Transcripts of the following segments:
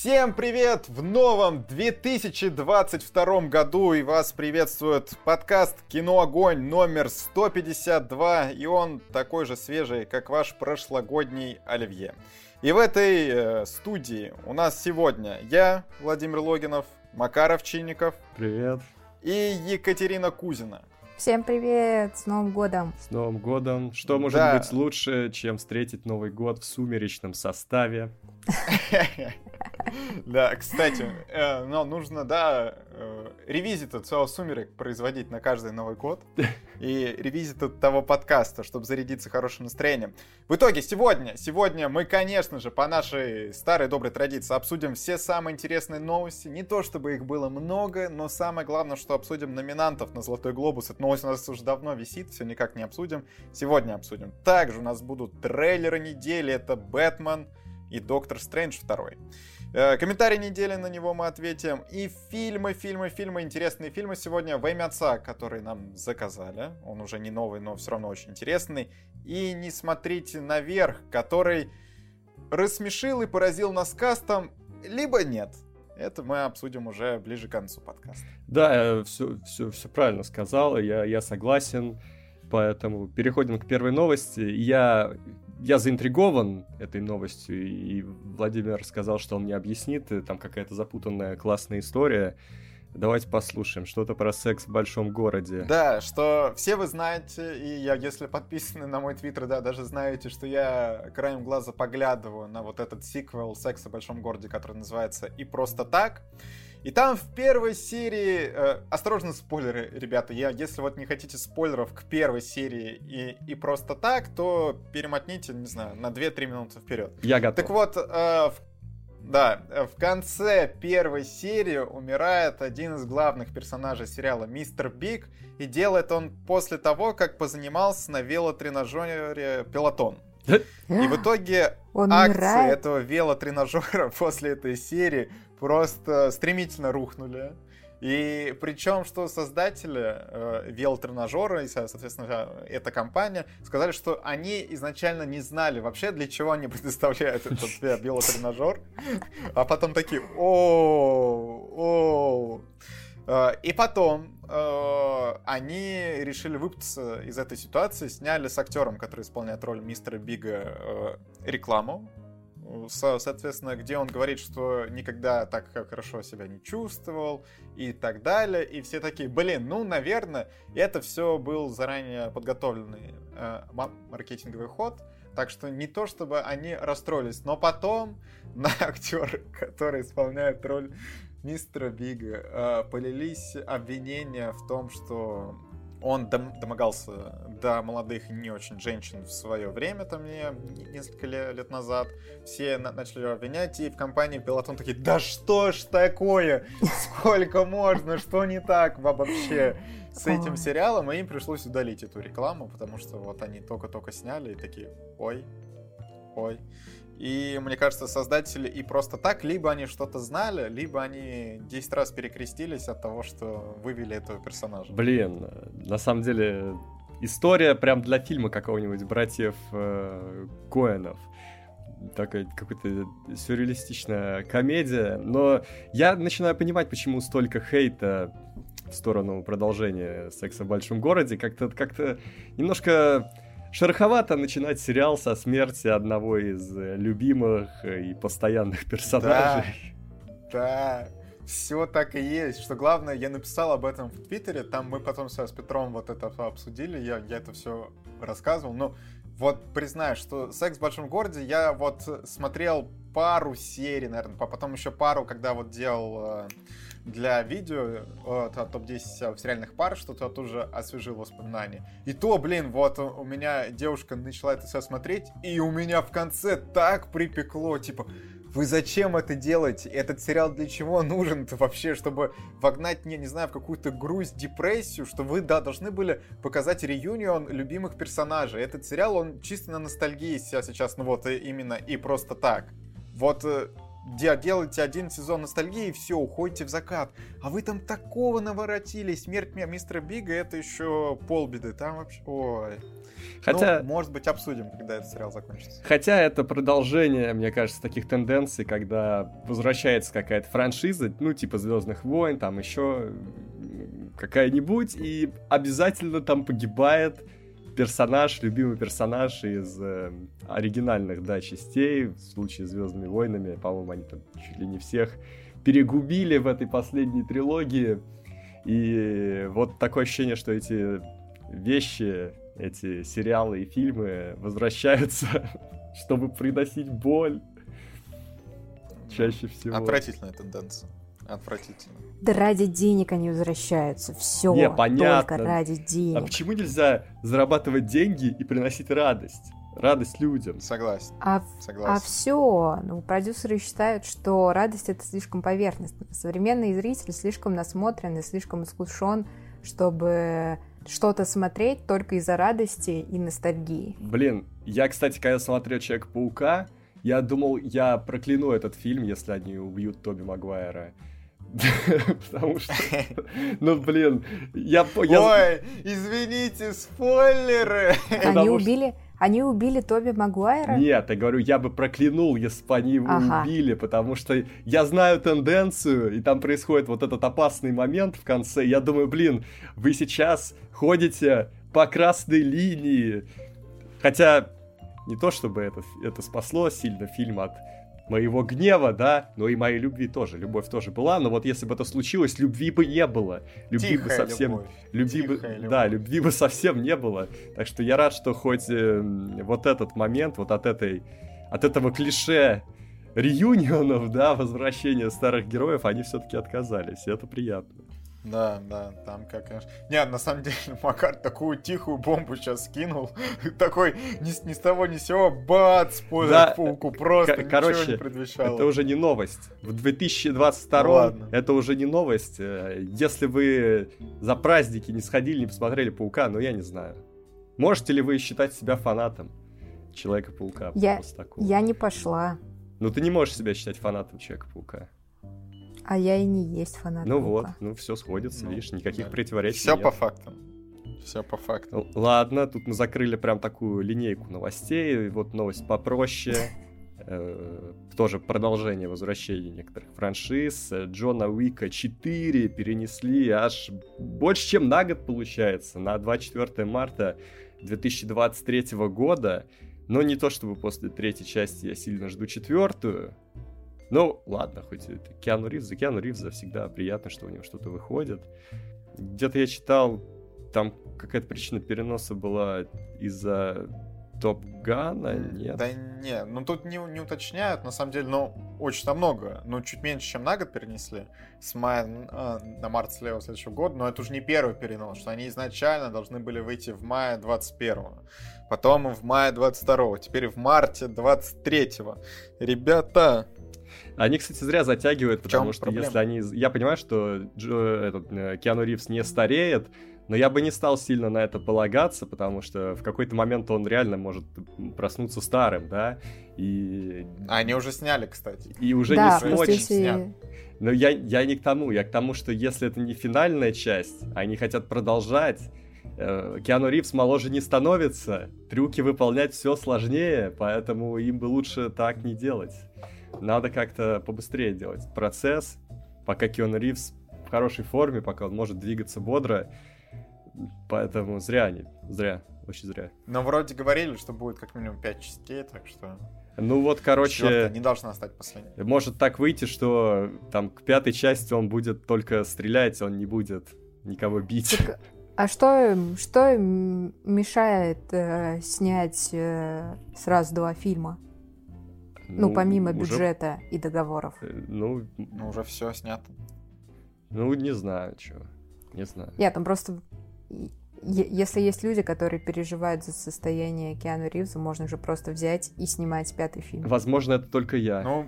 Всем привет в новом 2022 году и вас приветствует подкаст Кино Огонь номер 152 и он такой же свежий, как ваш прошлогодний Оливье. И в этой э, студии у нас сегодня я, Владимир Логинов, Макаров Чинников. Привет. И Екатерина Кузина. Всем привет! С Новым годом! С Новым годом! Что может да. быть лучше, чем встретить Новый год в сумеречном составе? Да, кстати, э, но нужно, да, э, ревизит от своего сумерек производить на каждый Новый год. И ревизит от того подкаста, чтобы зарядиться хорошим настроением. В итоге, сегодня, сегодня мы, конечно же, по нашей старой доброй традиции обсудим все самые интересные новости. Не то, чтобы их было много, но самое главное, что обсудим номинантов на Золотой Глобус. Эта новость у нас уже давно висит, все никак не обсудим. Сегодня обсудим. Также у нас будут трейлеры недели. Это Бэтмен и Доктор Стрэндж 2. Э, комментарий недели на него мы ответим. И фильмы, фильмы, фильмы, интересные фильмы сегодня. «Во имя отца», который нам заказали. Он уже не новый, но все равно очень интересный. И «Не смотрите наверх», который рассмешил и поразил нас кастом, либо нет. Это мы обсудим уже ближе к концу подкаста. Да, все, все, все правильно сказал, я, я согласен. Поэтому переходим к первой новости. Я я заинтригован этой новостью, и Владимир сказал, что он мне объяснит, там какая-то запутанная классная история. Давайте послушаем что-то про секс в большом городе. Да, что все вы знаете, и я, если подписаны на мой твиттер, да, даже знаете, что я краем глаза поглядываю на вот этот сиквел секса в большом городе, который называется «И просто так». И там в первой серии... Э, осторожно, спойлеры, ребята. Я, если вот не хотите спойлеров к первой серии и, и просто так, то перемотните, не знаю, на 2-3 минуты вперед. Я готов. Так вот, э, в, да, в конце первой серии умирает один из главных персонажей сериала Мистер Биг. И делает он после того, как позанимался на велотренажере Пилотон. И в итоге Он акции умирает? этого велотренажера после этой серии просто стремительно рухнули. И причем, что создатели э, велотренажера, и, соответственно, эта компания, сказали, что они изначально не знали вообще, для чего они предоставляют этот велотренажер. А потом такие, о, о. Э, и потом э, они решили выпутаться из этой ситуации, сняли с актером, который исполняет роль мистера Бига, э, рекламу соответственно, где он говорит, что никогда так хорошо себя не чувствовал и так далее. И все такие, блин, ну, наверное, это все был заранее подготовленный э, маркетинговый ход. Так что не то, чтобы они расстроились, но потом на актера, который исполняет роль мистера Бига, э, полились обвинения в том, что он дом, домогался до молодых и не очень женщин в свое время, там мне несколько лет назад. Все на начали обвинять, и в компании Пилотон такие, да что ж такое? Сколько можно? Что не так вообще с этим сериалом? И им пришлось удалить эту рекламу, потому что вот они только-только сняли и такие, ой, ой. И мне кажется, создатели и просто так, либо они что-то знали, либо они 10 раз перекрестились от того, что вывели этого персонажа. Блин, на самом деле история прям для фильма какого-нибудь братьев э, Коэнов такая какая-то сюрреалистичная комедия, но я начинаю понимать, почему столько хейта в сторону продолжения секса в большом городе, как-то как-то немножко Шероховато начинать сериал со смерти одного из э, любимых э, и постоянных персонажей. Да, да. Все так и есть. Что главное, я написал об этом в Твиттере, там мы потом с Петром вот это обсудили, я, я это все рассказывал. Но вот признаю, что «Секс в большом городе» я вот смотрел пару серий, наверное, потом еще пару, когда вот делал э, для видео вот, топ-10 сериальных пар, что-то тоже освежил воспоминания. И то, блин, вот у меня девушка начала это все смотреть, и у меня в конце так припекло, типа, вы зачем это делаете? Этот сериал для чего нужен-то вообще? Чтобы вогнать, не, не знаю, в какую-то грусть, депрессию, что вы, да, должны были показать реюнион любимых персонажей. Этот сериал, он чисто на ностальгии сейчас, ну вот именно и просто так. Вот делаете один сезон ностальгии, и все, уходите в закат. А вы там такого наворотили. Смерть мистера Бига это еще полбеды. Там вообще... Ой. Хотя... Ну, может быть, обсудим, когда этот сериал закончится. Хотя это продолжение, мне кажется, таких тенденций, когда возвращается какая-то франшиза, ну, типа Звездных войн, там еще какая-нибудь, и обязательно там погибает персонаж, любимый персонаж из э, оригинальных, да, частей, в случае с Звездными войнами, по-моему, они там чуть ли не всех перегубили в этой последней трилогии. И вот такое ощущение, что эти вещи, эти сериалы и фильмы возвращаются, чтобы приносить боль. Чаще всего. Отвратительная тенденция. Отвратительно. Да ради денег они возвращаются. Все. Не, понятно. Только ради денег. А почему нельзя зарабатывать деньги и приносить радость? Радость людям. Согласен. А, Согласен. а все, ну, продюсеры считают, что радость это слишком поверхностно. Современный зритель слишком насмотрен и слишком искушен, чтобы что-то смотреть только из-за радости и ностальгии. Блин, я, кстати, когда смотрел Человека-паука, я думал, я прокляну этот фильм, если они убьют Тоби Магуайра. Потому что... Ну, блин, я... Ой, извините, спойлеры! Они убили... Они убили Тоби Магуайра? Нет, я говорю, я бы проклянул, если бы они его ага. убили, потому что я знаю тенденцию, и там происходит вот этот опасный момент в конце. Я думаю, блин, вы сейчас ходите по красной линии. Хотя не то чтобы это, это спасло сильно фильм от моего гнева, да, но и моей любви тоже. Любовь тоже была, но вот если бы это случилось, любви бы не было. Любви Тихая бы совсем... Любовь. Любви бы... Любовь. Да, любви бы совсем не было. Так что я рад, что хоть э, вот этот момент, вот от этой... От этого клише реюнионов, да, возвращения старых героев, они все-таки отказались, и это приятно. Да, да, там как, конечно. Нет, на самом деле, Макар такую тихую бомбу сейчас скинул. Такой ни, ни с того ни с сего, бац, по да, пауку, просто к- короче, не предвещало. это уже не новость. В 2022 ну, это уже не новость. Э, если вы за праздники не сходили, не посмотрели Паука, ну я не знаю. Можете ли вы считать себя фанатом Человека-паука? Я, я не пошла. Ну ты не можешь себя считать фанатом Человека-паука. А я и не есть фанат. Ну вот, ну все сходится, ну, видишь, никаких да. противоречий. Все нет. по фактам. Все по факту. Ладно, тут мы закрыли прям такую линейку новостей. Вот новость попроще. Э, тоже продолжение возвращения некоторых франшиз. Джона Уика 4 перенесли аж больше, чем на год, получается, на 24 марта 2023 года. Но не то чтобы после третьей части я сильно жду четвертую. Ну, ладно, хоть это Киану Ривз, за Киану Ривза всегда приятно, что у него что-то выходит. Где-то я читал, там какая-то причина переноса была из-за Топ Гана, нет? Да не, ну тут не, не уточняют, на самом деле, но очень-то много. Ну, чуть меньше, чем на год перенесли. С мая э, на март следующего года, но это уже не первый перенос, что они изначально должны были выйти в мае 21 потом в мае 22 теперь в марте 23 Ребята, они, кстати, зря затягивают, потому что проблема? если они... Я понимаю, что Джо, этот, э, Киану Ривз не стареет, но я бы не стал сильно на это полагаться, потому что в какой-то момент он реально может проснуться старым, да, и... они уже сняли, кстати. И уже да, не смочь если... Но я, я не к тому, я к тому, что если это не финальная часть, они хотят продолжать, э, Киану Ривз моложе не становится, трюки выполнять все сложнее, поэтому им бы лучше так не делать. Надо как-то побыстрее делать процесс, пока Кион Ривз в хорошей форме, пока он может двигаться бодро. Поэтому зря они, зря, очень зря. Но вроде говорили, что будет как минимум 5 частей, так что... Ну вот, короче... Четвертая не должна стать последней. Может так выйти, что там к пятой части он будет только стрелять, он не будет никого бить. Так, а что, что мешает э, снять э, сразу два фильма? Ну, ну помимо уже... бюджета и договоров. Э, ну, ну, уже все снято. Ну, не знаю, что. Не знаю. Нет, там просто... Если есть люди, которые переживают за состояние Киану Ривза, можно же просто взять и снимать пятый фильм. Возможно, это только я. Ну,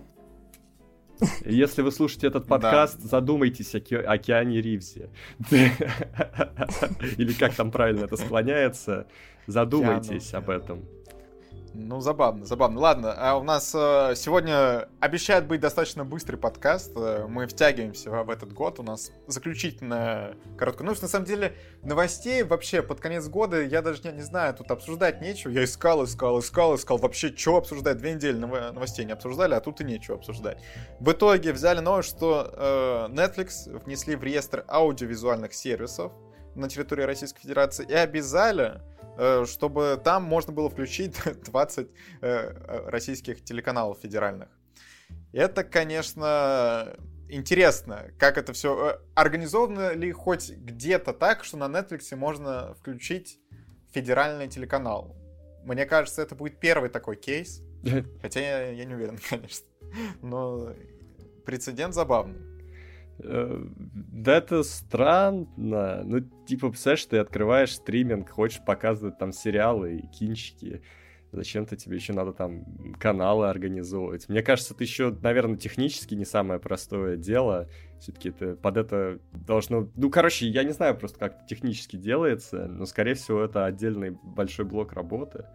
если вы слушаете этот подкаст, да. задумайтесь о, Ки- о Киане Ривзе. Или как там правильно это склоняется, задумайтесь об этом. Ну, забавно, забавно. Ладно, а у нас э, сегодня обещает быть достаточно быстрый подкаст. Э, мы втягиваемся в, этот год. У нас заключительная короткая. Ну, на самом деле, новостей вообще под конец года я даже не, не знаю, тут обсуждать нечего. Я искал, искал, искал, искал. Вообще, что обсуждать? Две недели новостей не обсуждали, а тут и нечего обсуждать. В итоге взяли новость, что э, Netflix внесли в реестр аудиовизуальных сервисов на территории Российской Федерации и обязали чтобы там можно было включить 20 э, э, российских телеканалов федеральных. Это, конечно, интересно, как это все организовано ли хоть где-то так, что на Netflix можно включить федеральный телеканал. Мне кажется, это будет первый такой кейс. Хотя я, я не уверен, конечно. Но прецедент забавный. Да это странно. Ну, типа, представляешь, ты открываешь стриминг, хочешь показывать там сериалы и кинчики. Зачем-то тебе еще надо там каналы организовывать. Мне кажется, это еще, наверное, технически не самое простое дело. Все-таки это под это должно... Ну, короче, я не знаю просто, как это технически делается, но, скорее всего, это отдельный большой блок работы.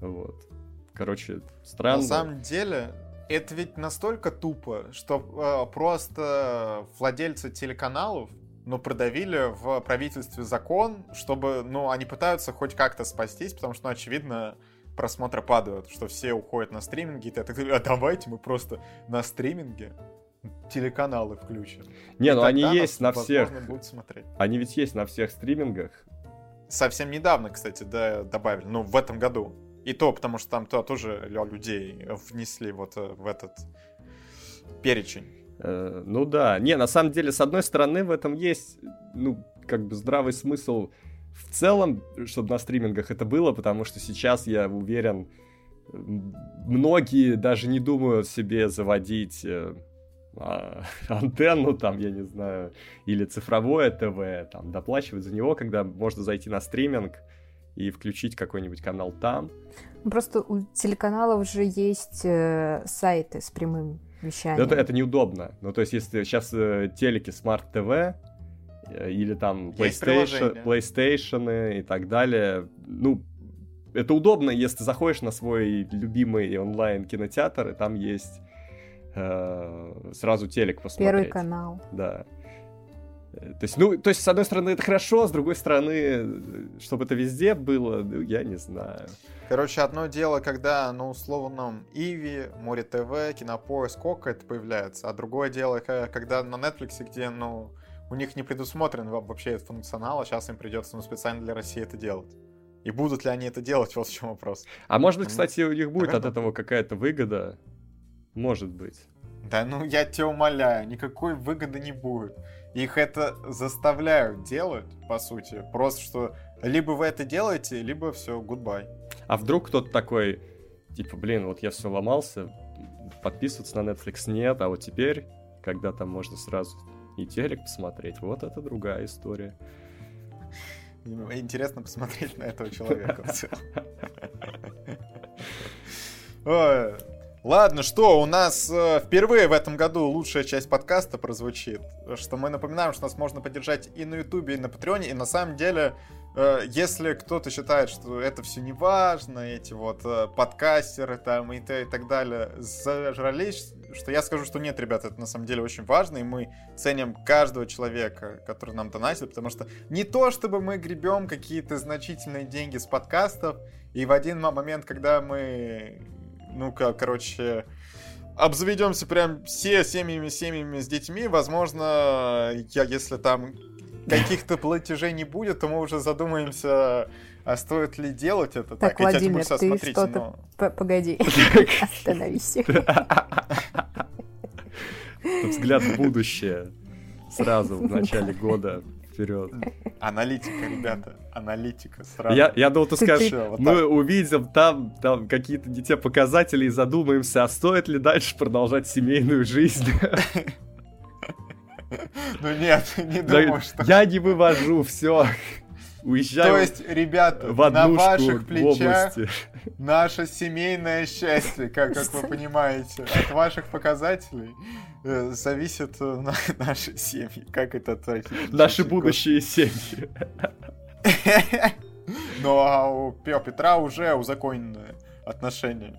Вот. Короче, странно. На самом деле, это ведь настолько тупо, что э, просто владельцы телеканалов ну, продавили в правительстве закон, чтобы, ну, они пытаются хоть как-то спастись, потому что, ну, очевидно, просмотры падают, что все уходят на стриминги, и ты так, а давайте мы просто на стриминге телеканалы включим. Не, ну они есть на всех. Будут смотреть. Они ведь есть на всех стримингах. Совсем недавно, кстати, да, добавили, ну, в этом году. И то, потому что там то, тоже людей внесли вот э, в этот перечень. Э, ну да. Не, на самом деле, с одной стороны, в этом есть, ну, как бы здравый смысл в целом, чтобы на стримингах это было, потому что сейчас, я уверен, многие даже не думают себе заводить э, а, антенну, там, я не знаю, или цифровое ТВ, там, доплачивать за него, когда можно зайти на стриминг, и включить какой-нибудь канал там. Просто у телеканалов же есть э, сайты с прямым вещанием. Это, это неудобно. Ну, то есть, если сейчас э, телеки Smart TV э, или там PlayStation, PlayStation и так далее, ну, это удобно, если ты заходишь на свой любимый онлайн кинотеатр, и там есть э, сразу телек посмотреть. Первый канал. Да. То есть, ну, то есть, с одной стороны, это хорошо, с другой стороны, чтобы это везде было, ну, я не знаю. Короче, одно дело, когда на условном Иви, Море ТВ, Кинопоиск, Кока это появляется, а другое дело, когда на Netflix, где, ну, у них не предусмотрен вообще этот функционал, а сейчас им придется, ну, специально для России это делать. И будут ли они это делать, вот в чем вопрос. А может быть, кстати, у них будет Наверное. от этого какая-то выгода? Может быть. Да ну я тебя умоляю, никакой выгоды не будет. Их это заставляют делать, по сути. Просто что либо вы это делаете, либо все, goodbye. А вдруг кто-то такой, типа, блин, вот я все ломался, подписываться на Netflix нет, а вот теперь, когда там можно сразу и телек посмотреть, вот это другая история. Интересно посмотреть на этого человека Ладно, что, у нас э, впервые в этом году лучшая часть подкаста прозвучит. Что мы напоминаем, что нас можно поддержать и на Ютубе, и на Патреоне. И на самом деле, э, если кто-то считает, что это все не важно, эти вот э, подкастеры там и, и так далее зажрались, что я скажу, что нет, ребята, это на самом деле очень важно, и мы ценим каждого человека, который нам донатит, потому что не то, чтобы мы гребем какие-то значительные деньги с подкастов, и в один момент, когда мы ну-ка, короче, обзаведемся прям все семьями, семьями с детьми, возможно, я, если там каких-то платежей не будет, то мы уже задумаемся, а стоит ли делать это так. Так, Владимир, ты смотрите, что-то... Но... Погоди, остановись. Взгляд в будущее сразу в начале года вперед. Аналитика, ребята, аналитика сразу. Я, я думал, ты скажешь, мы увидим там, там какие-то не те показатели и задумаемся, а стоит ли дальше продолжать семейную жизнь. Ну нет, не думаю, что... Я не вывожу, все уезжаю То есть, ребята, в на ваших плечах наше семейное счастье, как, как вы понимаете. От ваших показателей э, зависит э, на, наши семьи. Как это отвратительно. Наши будущие семьи. Ну, а у Петра уже узаконенная отношения.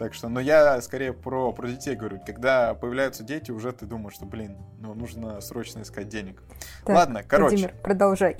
Так что, но я скорее про, про детей говорю. Когда появляются дети, уже ты думаешь, что, блин, ну нужно срочно искать денег. Так, Ладно, короче. Владимир, продолжай.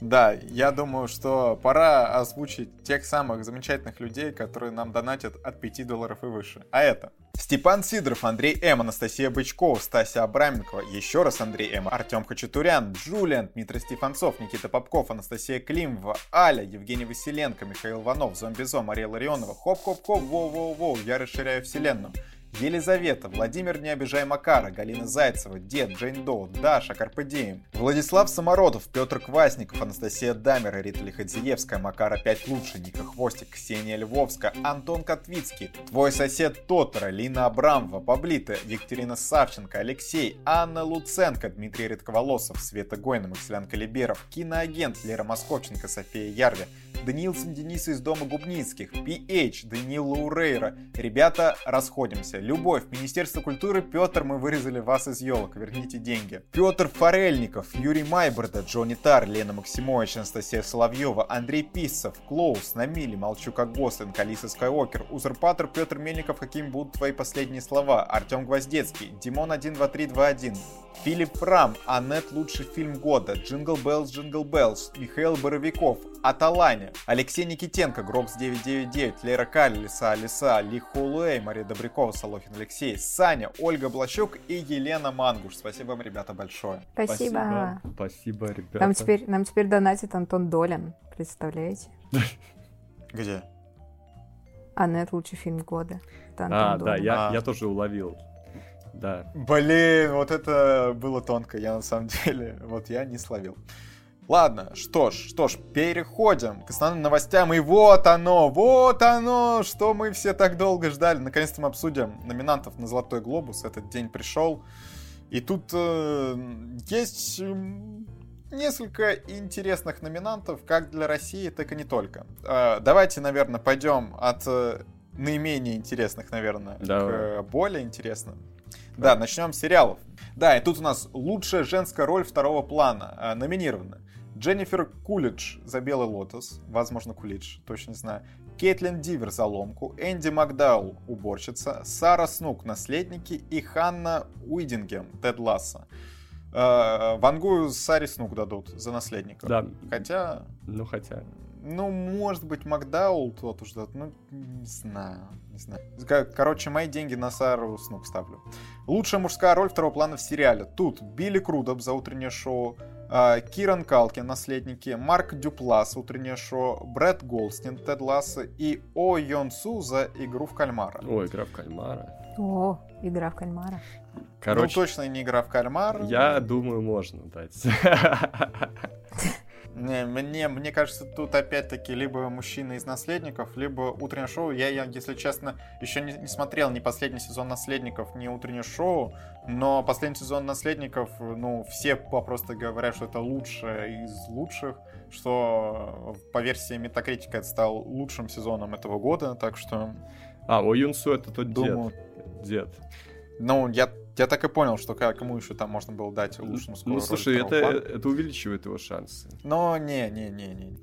Да, я думаю, что пора озвучить тех самых замечательных людей, которые нам донатят от 5 долларов и выше. А это Степан Сидоров, Андрей М, Анастасия Бычкова, Стася Абраменкова, еще раз Андрей М, Артем Хачатурян, Джулиан, Дмитрий Стефанцов, Никита Попков, Анастасия Климова, Аля, Евгений Василенко, Михаил Иванов, Зомбизо, Мария Ларионова, Хоп-хоп-хоп, воу-воу-воу, я расширяю вселенную. Елизавета, Владимир Не обижай Макара, Галина Зайцева, Дед, Джейн Доу, Даша, Carpe Diem, Владислав Самородов, Петр Квасников, Анастасия Дамер, Рита Лиходзиевская, Макар опять лучше, Ника Хвостик, Ксения Львовская, Антон Котвицкий, Твой сосед Тоторо, Лина Абрамова, Паблита, Екатерина Савченко, Алексей, Анна Луценко, Дмитрий Редковолосов, Света Гойна, Максилян Калиберов, киноагент Лера Московченко, София Ярви, Даниилсон Денис из Дома Губницких, PH, Даниил Лаурейра. Ребята, расходимся. Любовь, Министерство культуры, Петр, мы вырезали вас из елок, верните деньги. Петр Форельников, Юрий Майборда, Джонни Тар, Лена Максимович, Анастасия Соловьева, Андрей Писцев, Клоус, Намили, Молчу как Гослинг, Алиса Скайуокер, Узурпатор, Петр Мельников, какими будут твои последние слова? Артем Гвоздецкий, Димон 12321, Филипп Рам, Аннет лучший фильм года, Джингл Беллс, Джингл Беллс, Михаил Боровиков, Аталаня, Алексей Никитенко, Грокс 999, Лера Каль, Лиса Лиса, Ли Хулуэй, Мария Добрякова, Солохин Алексей, Саня, Ольга Блащук и Елена Мангуш. Спасибо вам, ребята, большое. Спасибо. Спасибо, ребята. Нам теперь, нам теперь донатит Антон Долин, представляете? Где? Аннет лучший фильм года. А, да, я, я тоже уловил да. Блин, вот это было тонко, я на самом деле, вот я не словил. Ладно, что ж, что ж, переходим к основным новостям. И вот оно, вот оно, что мы все так долго ждали. Наконец-то мы обсудим номинантов на Золотой Глобус. Этот день пришел. И тут э, есть несколько интересных номинантов, как для России, так и не только. Э, давайте, наверное, пойдем от э, наименее интересных, наверное, Давай. к более интересным. Да, начнем с сериалов. Да, и тут у нас лучшая женская роль второго плана э, номинирована. Дженнифер Кулидж за «Белый лотос», возможно, Кулидж, точно не знаю. Кейтлин Дивер за «Ломку», Энди Макдаул «Уборщица», Сара Снук «Наследники» и Ханна Уидингем «Тед Ласса». Э, Вангую Саре Снук дадут за наследника. Да. Хотя... Ну, хотя... Ну, может быть, Макдаул тот уж дадут. Ну, не знаю. Не знаю. Короче, мои деньги на Сару Снук ставлю. Лучшая мужская роль второго плана в сериале. Тут Билли Крудоп за утреннее шоу, Киран Калкин, наследники, Марк Дюплас, утреннее шоу, Брэд Голстин, Тед Ласса и О Йон Су за игру в кальмара. О, игра в кальмара. О, игра в кальмара. Короче, ну, точно не игра в кальмар. Я думаю, можно дать. Не, мне, мне кажется, тут опять-таки либо мужчина из наследников, либо утреннее шоу. Я, я если честно, еще не, не смотрел ни последний сезон наследников, ни утреннее шоу, но последний сезон наследников, ну, все просто говорят, что это лучшее из лучших, что по версии Метакритика это стал лучшим сезоном этого года, так что... А, у Юнсу это тот думаю, дед. Дед. Ну, я я так и понял, что кому еще там можно было дать лучшему ну, скорую Ну, слушай, это, это увеличивает его шансы. Но не, не, не, не.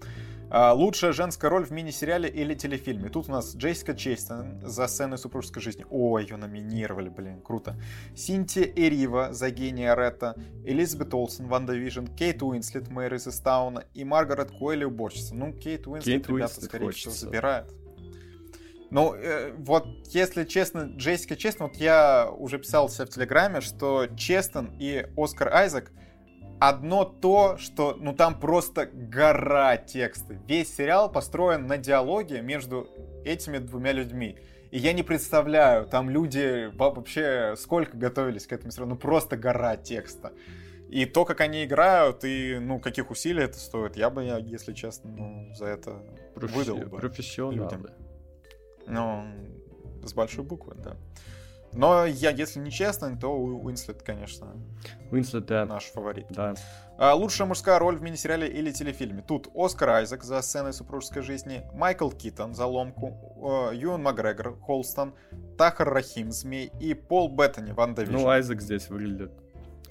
А, лучшая женская роль в мини-сериале или телефильме. Тут у нас Джессика Честейн за сцены супружеской жизни. Ой, ее номинировали, блин, круто. Синтия Эрива за гения Арета, Элизабет Олсен, WandaVision, Кейт Уинслет, Мэйр из Исттауна и Маргарет Куэлли, уборщица. Ну, Кейт Уинслет, Кейт ребята, Уинслет скорее всего, забирает. Ну, э, вот, если честно, Джессика Честон, вот я уже писал себе в Телеграме, что Честон и Оскар Айзек одно то, что, ну, там просто гора текста. Весь сериал построен на диалоге между этими двумя людьми. И я не представляю, там люди вообще сколько готовились к этому сериалу, ну, просто гора текста. И то, как они играют, и, ну, каких усилий это стоит, я бы, если честно, ну, за это Профи... выдал бы. Профессионалы. Людям. Ну, с большой буквы, да. Но я, если не честно, то Уинслет, конечно, Уинслет, да. наш фаворит. Да. А, лучшая мужская роль в мини-сериале или телефильме. Тут Оскар Айзек за сценой супружеской жизни, Майкл Китон за ломку, э, Юэн Макгрегор, Холстон, Тахар Рахим, Змей и Пол Беттани, Ванда Ну, Айзек здесь выглядит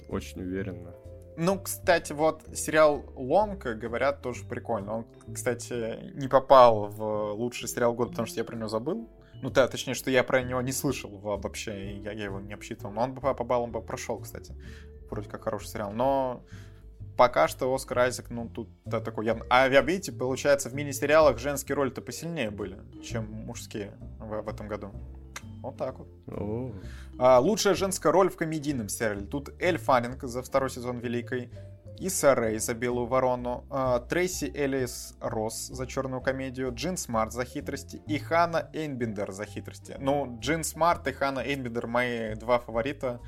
очень уверенно. Ну, кстати, вот сериал «Ломка», говорят, тоже прикольно. Он, кстати, не попал в лучший сериал года, потому что я про него забыл. Ну, да, точнее, что я про него не слышал вообще, я, я его не обсчитывал. Но он бы по баллам бы прошел, кстати. Вроде как хороший сериал. Но пока что Оскар Айзек, ну, тут да, такой явно. А видите, получается, в мини-сериалах женские роли-то посильнее были, чем мужские в, в этом году. Вот так вот. А, лучшая женская роль в комедийном сериале. Тут Эль Фаннинг за второй сезон Великой. Иса Рэй за Белую Ворону, э, Трейси Элис Росс за Черную комедию, Джин Смарт за хитрости и Ханна Эйнбиндер за хитрости. Ну, Джин Смарт и Ханна Эйнбиндер мои два фаворита.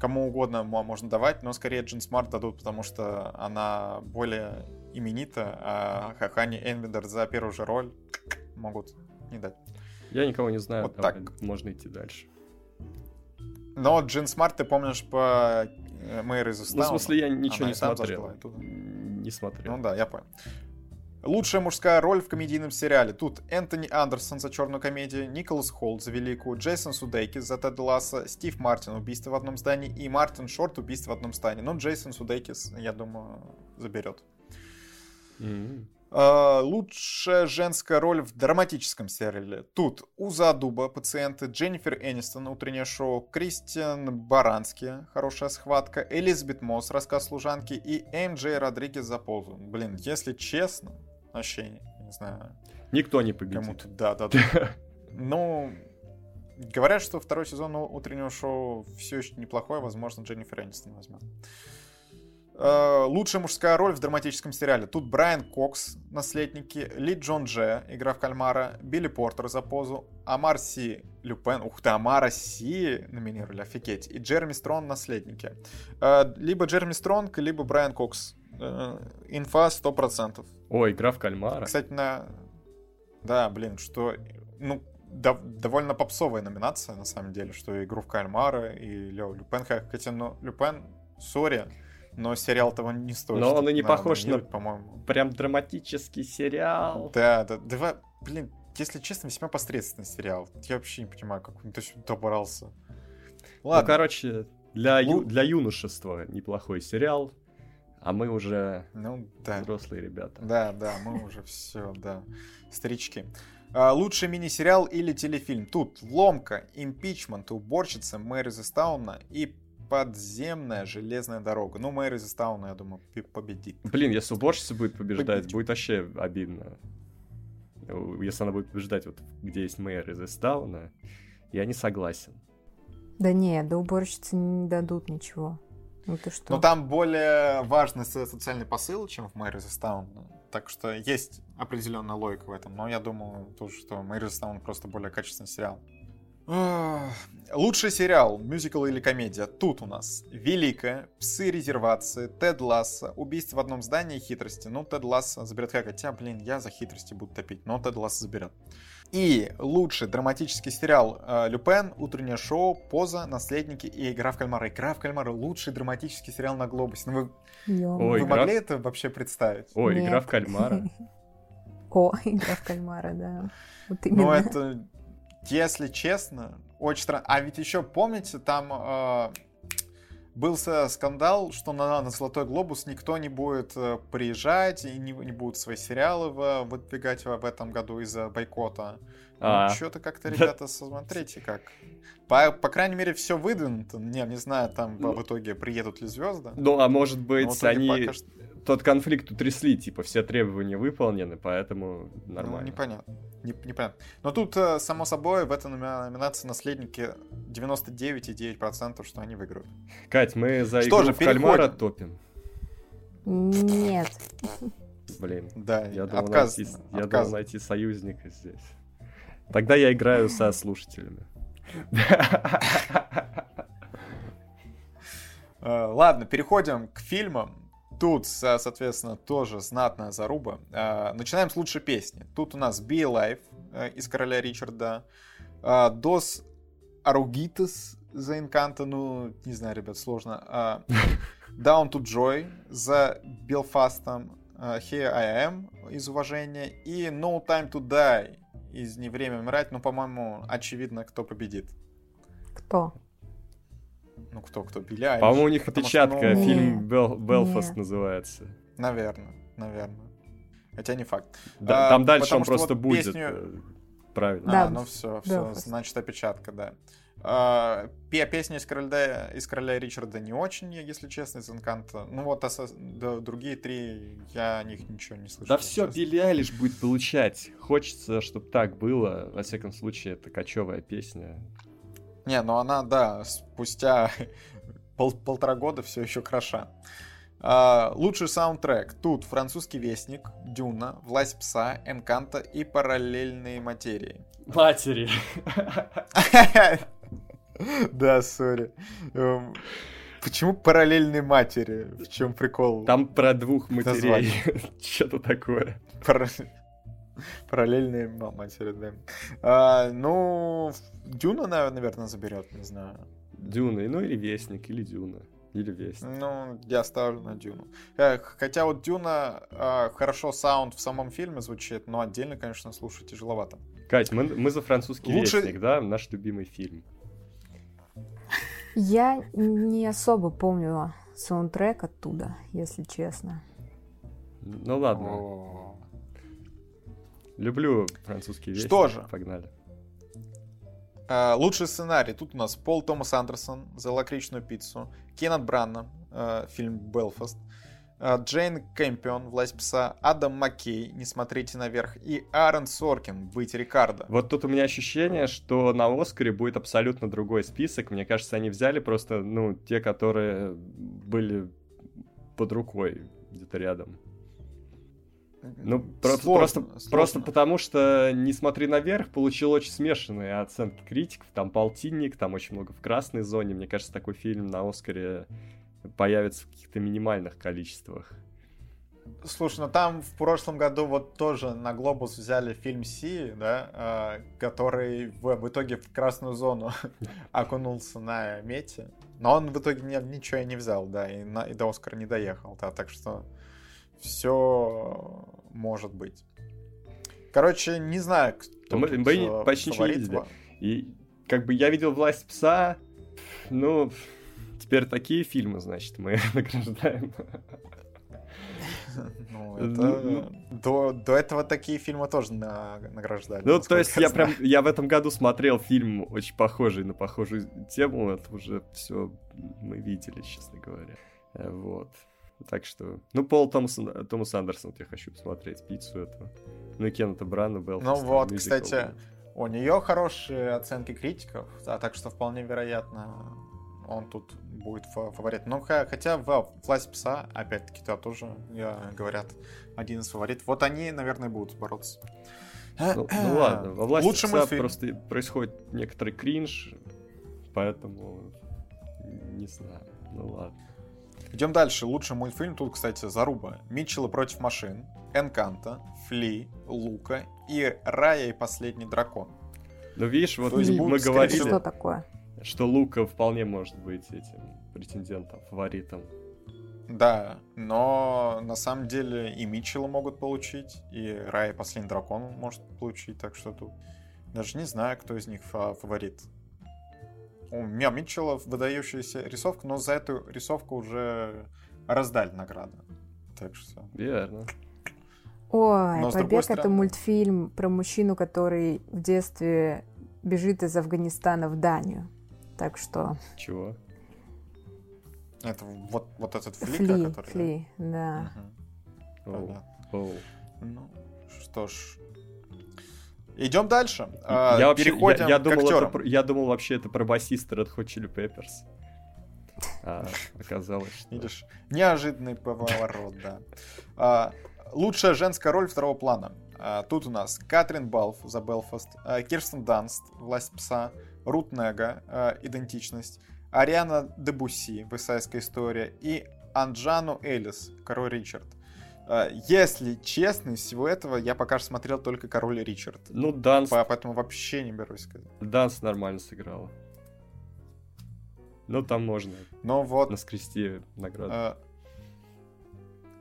Кому угодно можно давать, но скорее Джин Смарт дадут, потому что она более именита, а Ханне Эйнбиндер за первую же роль могут не дать. Я никого не знаю, вот так. можно идти дальше. Но Джин Смарт, ты помнишь по Мэйр из Ну, в смысле, я ничего не смотрел. Не смотрел. Ну да, я понял. Лучшая мужская роль в комедийном сериале. Тут Энтони Андерсон за черную комедию, Николас Холт за великую, Джейсон Судейкис за Тед Ласса, Стив Мартин «Убийство в одном здании» и Мартин Шорт «Убийство в одном здании». Но Джейсон Судейкис, я думаю, заберет. Mm-hmm. Uh, лучшая женская роль в драматическом сериале. Тут Узо Адуба, пациенты, Дженнифер Энистон, утреннее шоу, Кристин Барански, хорошая схватка, Элизабет Мосс, рассказ служанки и Эм Джей Родригес за позу. Блин, если честно, вообще, не знаю. Никто не победит. Кому-то, да, да, да. Ну, говорят, что второй сезон утреннего шоу все еще неплохой, возможно, Дженнифер Энистон возьмет. Э, лучшая мужская роль в драматическом сериале. Тут Брайан Кокс, наследники, Ли Джон Джэ, игра в кальмара, Билли Портер за позу, Омар Си Люпен, ух ты, Омара Си номинировали, офигеть, и Джереми Стронг, наследники. Э, либо Джереми Стронг, либо Брайан Кокс. Э, инфа 100%. О, игра в кальмара. Кстати, на... Да, блин, что... Ну, дов- довольно попсовая номинация, на самом деле, что игру в кальмара и Лео Люпен, хотя, ну, Люпен, сори, но сериал того не стоит. Но он и не похож на, по-моему. Прям драматический сериал. Да, да, давай, блин, если честно, весьма посредственный сериал. Я вообще не понимаю, как он сюда добрался. Ну, Ладно. Ну, короче, для, ю, ну, для юношества неплохой сериал, а мы уже ну, да. взрослые ребята. Да, да, мы уже все, да, старички. А, лучший мини-сериал или телефильм. Тут «Ломка», «Импичмент», «Уборщица», «Мэри Зестауна» и подземная железная дорога. Ну, Мэри Зестауна, я думаю, победит. Блин, если уборщица будет побеждать, победит. будет вообще обидно. Если она будет побеждать вот где есть Мэри Зестауна, я не согласен. Да не, до уборщицы не дадут ничего. Ну ты что? Но там более важный социальный посыл, чем в Мэри Зестаун. Так что есть определенная логика в этом. Но я думаю, тоже, что Мэри Зестаун просто более качественный сериал. Лучший сериал, мюзикл или комедия. Тут у нас Великая, Псы резервации, Тед Ласса, Убийство в одном здании, Хитрости. Ну, Тед Ласса заберет как, хотя, блин, я за хитрости буду топить, но Тед Ласса заберет. И лучший драматический сериал э, Люпен, Утреннее шоу, Поза, Наследники и Игра в кальмара. Игра в кальмара лучший драматический сериал на Глобусе. Ну, вы, Ой, вы игра... могли это вообще представить? О, Нет. Игра в кальмара. О, Игра в кальмара, да. Вот Ну, это если честно, очень странно. А ведь еще, помните, там э, был скандал, что на, на Золотой Глобус никто не будет э, приезжать и не, не будут свои сериалы выдвигать в, этом году из-за бойкота. А. Ну, что-то как-то, ребята, смотрите как. По, по крайней мере, все выдвинуто. Не, не знаю, там ну, в итоге приедут ли звезды. Ну, а может быть, они... Что тот конфликт утрясли, типа, все требования выполнены, поэтому нормально. Ну, непонятно. Не, непонятно. Но тут, э, само собой, в этой номинации наследники 99,9%, что они выиграют. Кать, мы за что игру же, в переходим. кальмара топим? Нет. Блин. Да, я думал, найти, я думал найти союзника здесь. Тогда я играю со слушателями. Э, ладно, переходим к фильмам. Тут, соответственно, тоже знатная заруба. А, начинаем с лучшей песни. Тут у нас Be Alive э, из Короля Ричарда. А, Dos Arugitas за Инканта, ну, не знаю, ребят, сложно. А, Down to Joy за Белфастом. Here I Am из уважения. И No Time to Die из Не время умирать. Ну, по-моему, очевидно, кто победит. Кто? Ну, кто, кто? Билли Айлиш. По-моему, у них Потому опечатка, что, ну, фильм Бел- Белфаст Нет. называется. Наверное, наверное. Хотя не факт. Да, А, там дальше он просто вот будет. песню- э, Правильно. Да, а, ну все, все, Белфаст. значит опечатка, да. А, пе- песня из короля, из короля Ричарда не очень, если честно, из Инканта. Ну вот аса- да, другие три, я о них ничего не слышал. Да все. Билли Айлиш будет получать. Хочется, чтобы так было. Во всяком случае, это кочевая песня. Не, ну она, да, спустя пол- полтора года все еще хороша. А, лучший саундтрек. Тут французский вестник, Дюна, Власть пса, Энканта и параллельные материи. Матери. Да, сори. Эм, Почему параллельные матери? В чем прикол? Там про двух матерей. Что-то такое. Пара- Параллельные ма- матери, да. А, ну, Дюна, наверное, заберет, не знаю. Дюна, ну или Вестник, или Дюна. Или Вестник. Ну, я ставлю на Дюну. Хотя вот Дюна а, хорошо саунд в самом фильме звучит, но отдельно, конечно, слушать тяжеловато. Кать, мы, мы за французский Лучше- Вестник, да? Наш любимый фильм. Я не особо помню саундтрек оттуда, если честно. Ну ладно. О. Люблю французский Вестник. Что же? Погнали. А, Лучший сценарий. Тут у нас Пол Томас Андерсон за лакричную пиццу, Кеннет Бранна, э, фильм Белфаст, э, Джейн Кэмпион, Власть пса, Адам Маккей, Не смотрите наверх, и Аарон Соркин, Быть Рикардо. Вот тут у меня ощущение, что на Оскаре будет абсолютно другой список. Мне кажется, они взяли просто, ну, те, которые были под рукой, где-то рядом. Ну, просто, Сложно, просто, сложно. просто потому что «Не смотри наверх» получил очень смешанные оценки критиков. Там полтинник, там очень много в красной зоне. Мне кажется, такой фильм на Оскаре появится в каких-то минимальных количествах. Слушай, ну там в прошлом году вот тоже на Глобус взяли фильм Си, да, э, который в, в итоге в красную зону окунулся на мете. Но он в итоге ни- ничего и не взял, да, и, на- и до Оскара не доехал, да, так что все может быть. Короче, не знаю, кто Мы- тут, мы э, почти ничего не видели. И как бы я видел «Власть пса», ну, теперь такие фильмы, значит, мы награждаем. Ну, Ну, это... До, до этого такие фильмы тоже на- награждали. Ну, то есть я знаю. прям, я в этом году смотрел фильм очень похожий на похожую тему, это уже все мы видели, честно говоря. Э, Вот. Так что, ну, Пол Томас, Томас Андерсон, вот я хочу посмотреть пиццу эту. Ну, и Кеннета Брана, Белфаст. Ну вот, мюзикл. кстати, у нее хорошие оценки критиков, да, так что вполне вероятно, он тут будет фа- фаворит. Ну, ха- хотя в «Власть пса», опять-таки, да, тоже, я, говорят, один из фаворитов. Вот они, наверное, будут бороться. Ну, ну ладно, во власти Лучший пса мультфильм. просто происходит некоторый кринж, поэтому не знаю. Ну ладно. Идем дальше. Лучший мультфильм. Тут, кстати, заруба. Митчелла против машин, Энканта, Фли, Лука и Рая и последний дракон. Ну, видишь, вот есть мы говорили, Что такое? что Лука вполне может быть этим претендентом, фаворитом. Да, но на самом деле и Митчелла могут получить, и Рая и последний дракон может получить, так что тут даже не знаю, кто из них фа- фаворит. У меня Митчелла выдающаяся рисовка, но за эту рисовку уже раздали награды. Так что... Верно. Ой, Но, «Побег» — это стороны- мультфильм про мужчину, который в детстве бежит из Афганистана в Данию. Так что Чего? Это вот, вот этот Флика, Фли, который... Фли, да. Оу, понятно. оу. Ну, что ж. Идем дальше. А, я, вообще, я- Переходим я, к думал, это, я думал вообще это про басиста Red Hot Chili Peppers. А оказалось, что... Видишь, неожиданный поворот, да. А, лучшая женская роль второго плана. А, тут у нас Катрин Балф за Белфаст, а, Кирстен Данст, Власть пса, Рут Нега, а, Идентичность, Ариана Дебуси, Высайская история и Анджану Элис, Король Ричард. А, если честно, из всего этого я пока что смотрел только Король Ричард. Ну, Данс, По- Поэтому вообще не берусь сказать. Данс нормально сыграла. Ну, там можно Но вот наскрести награду. Э,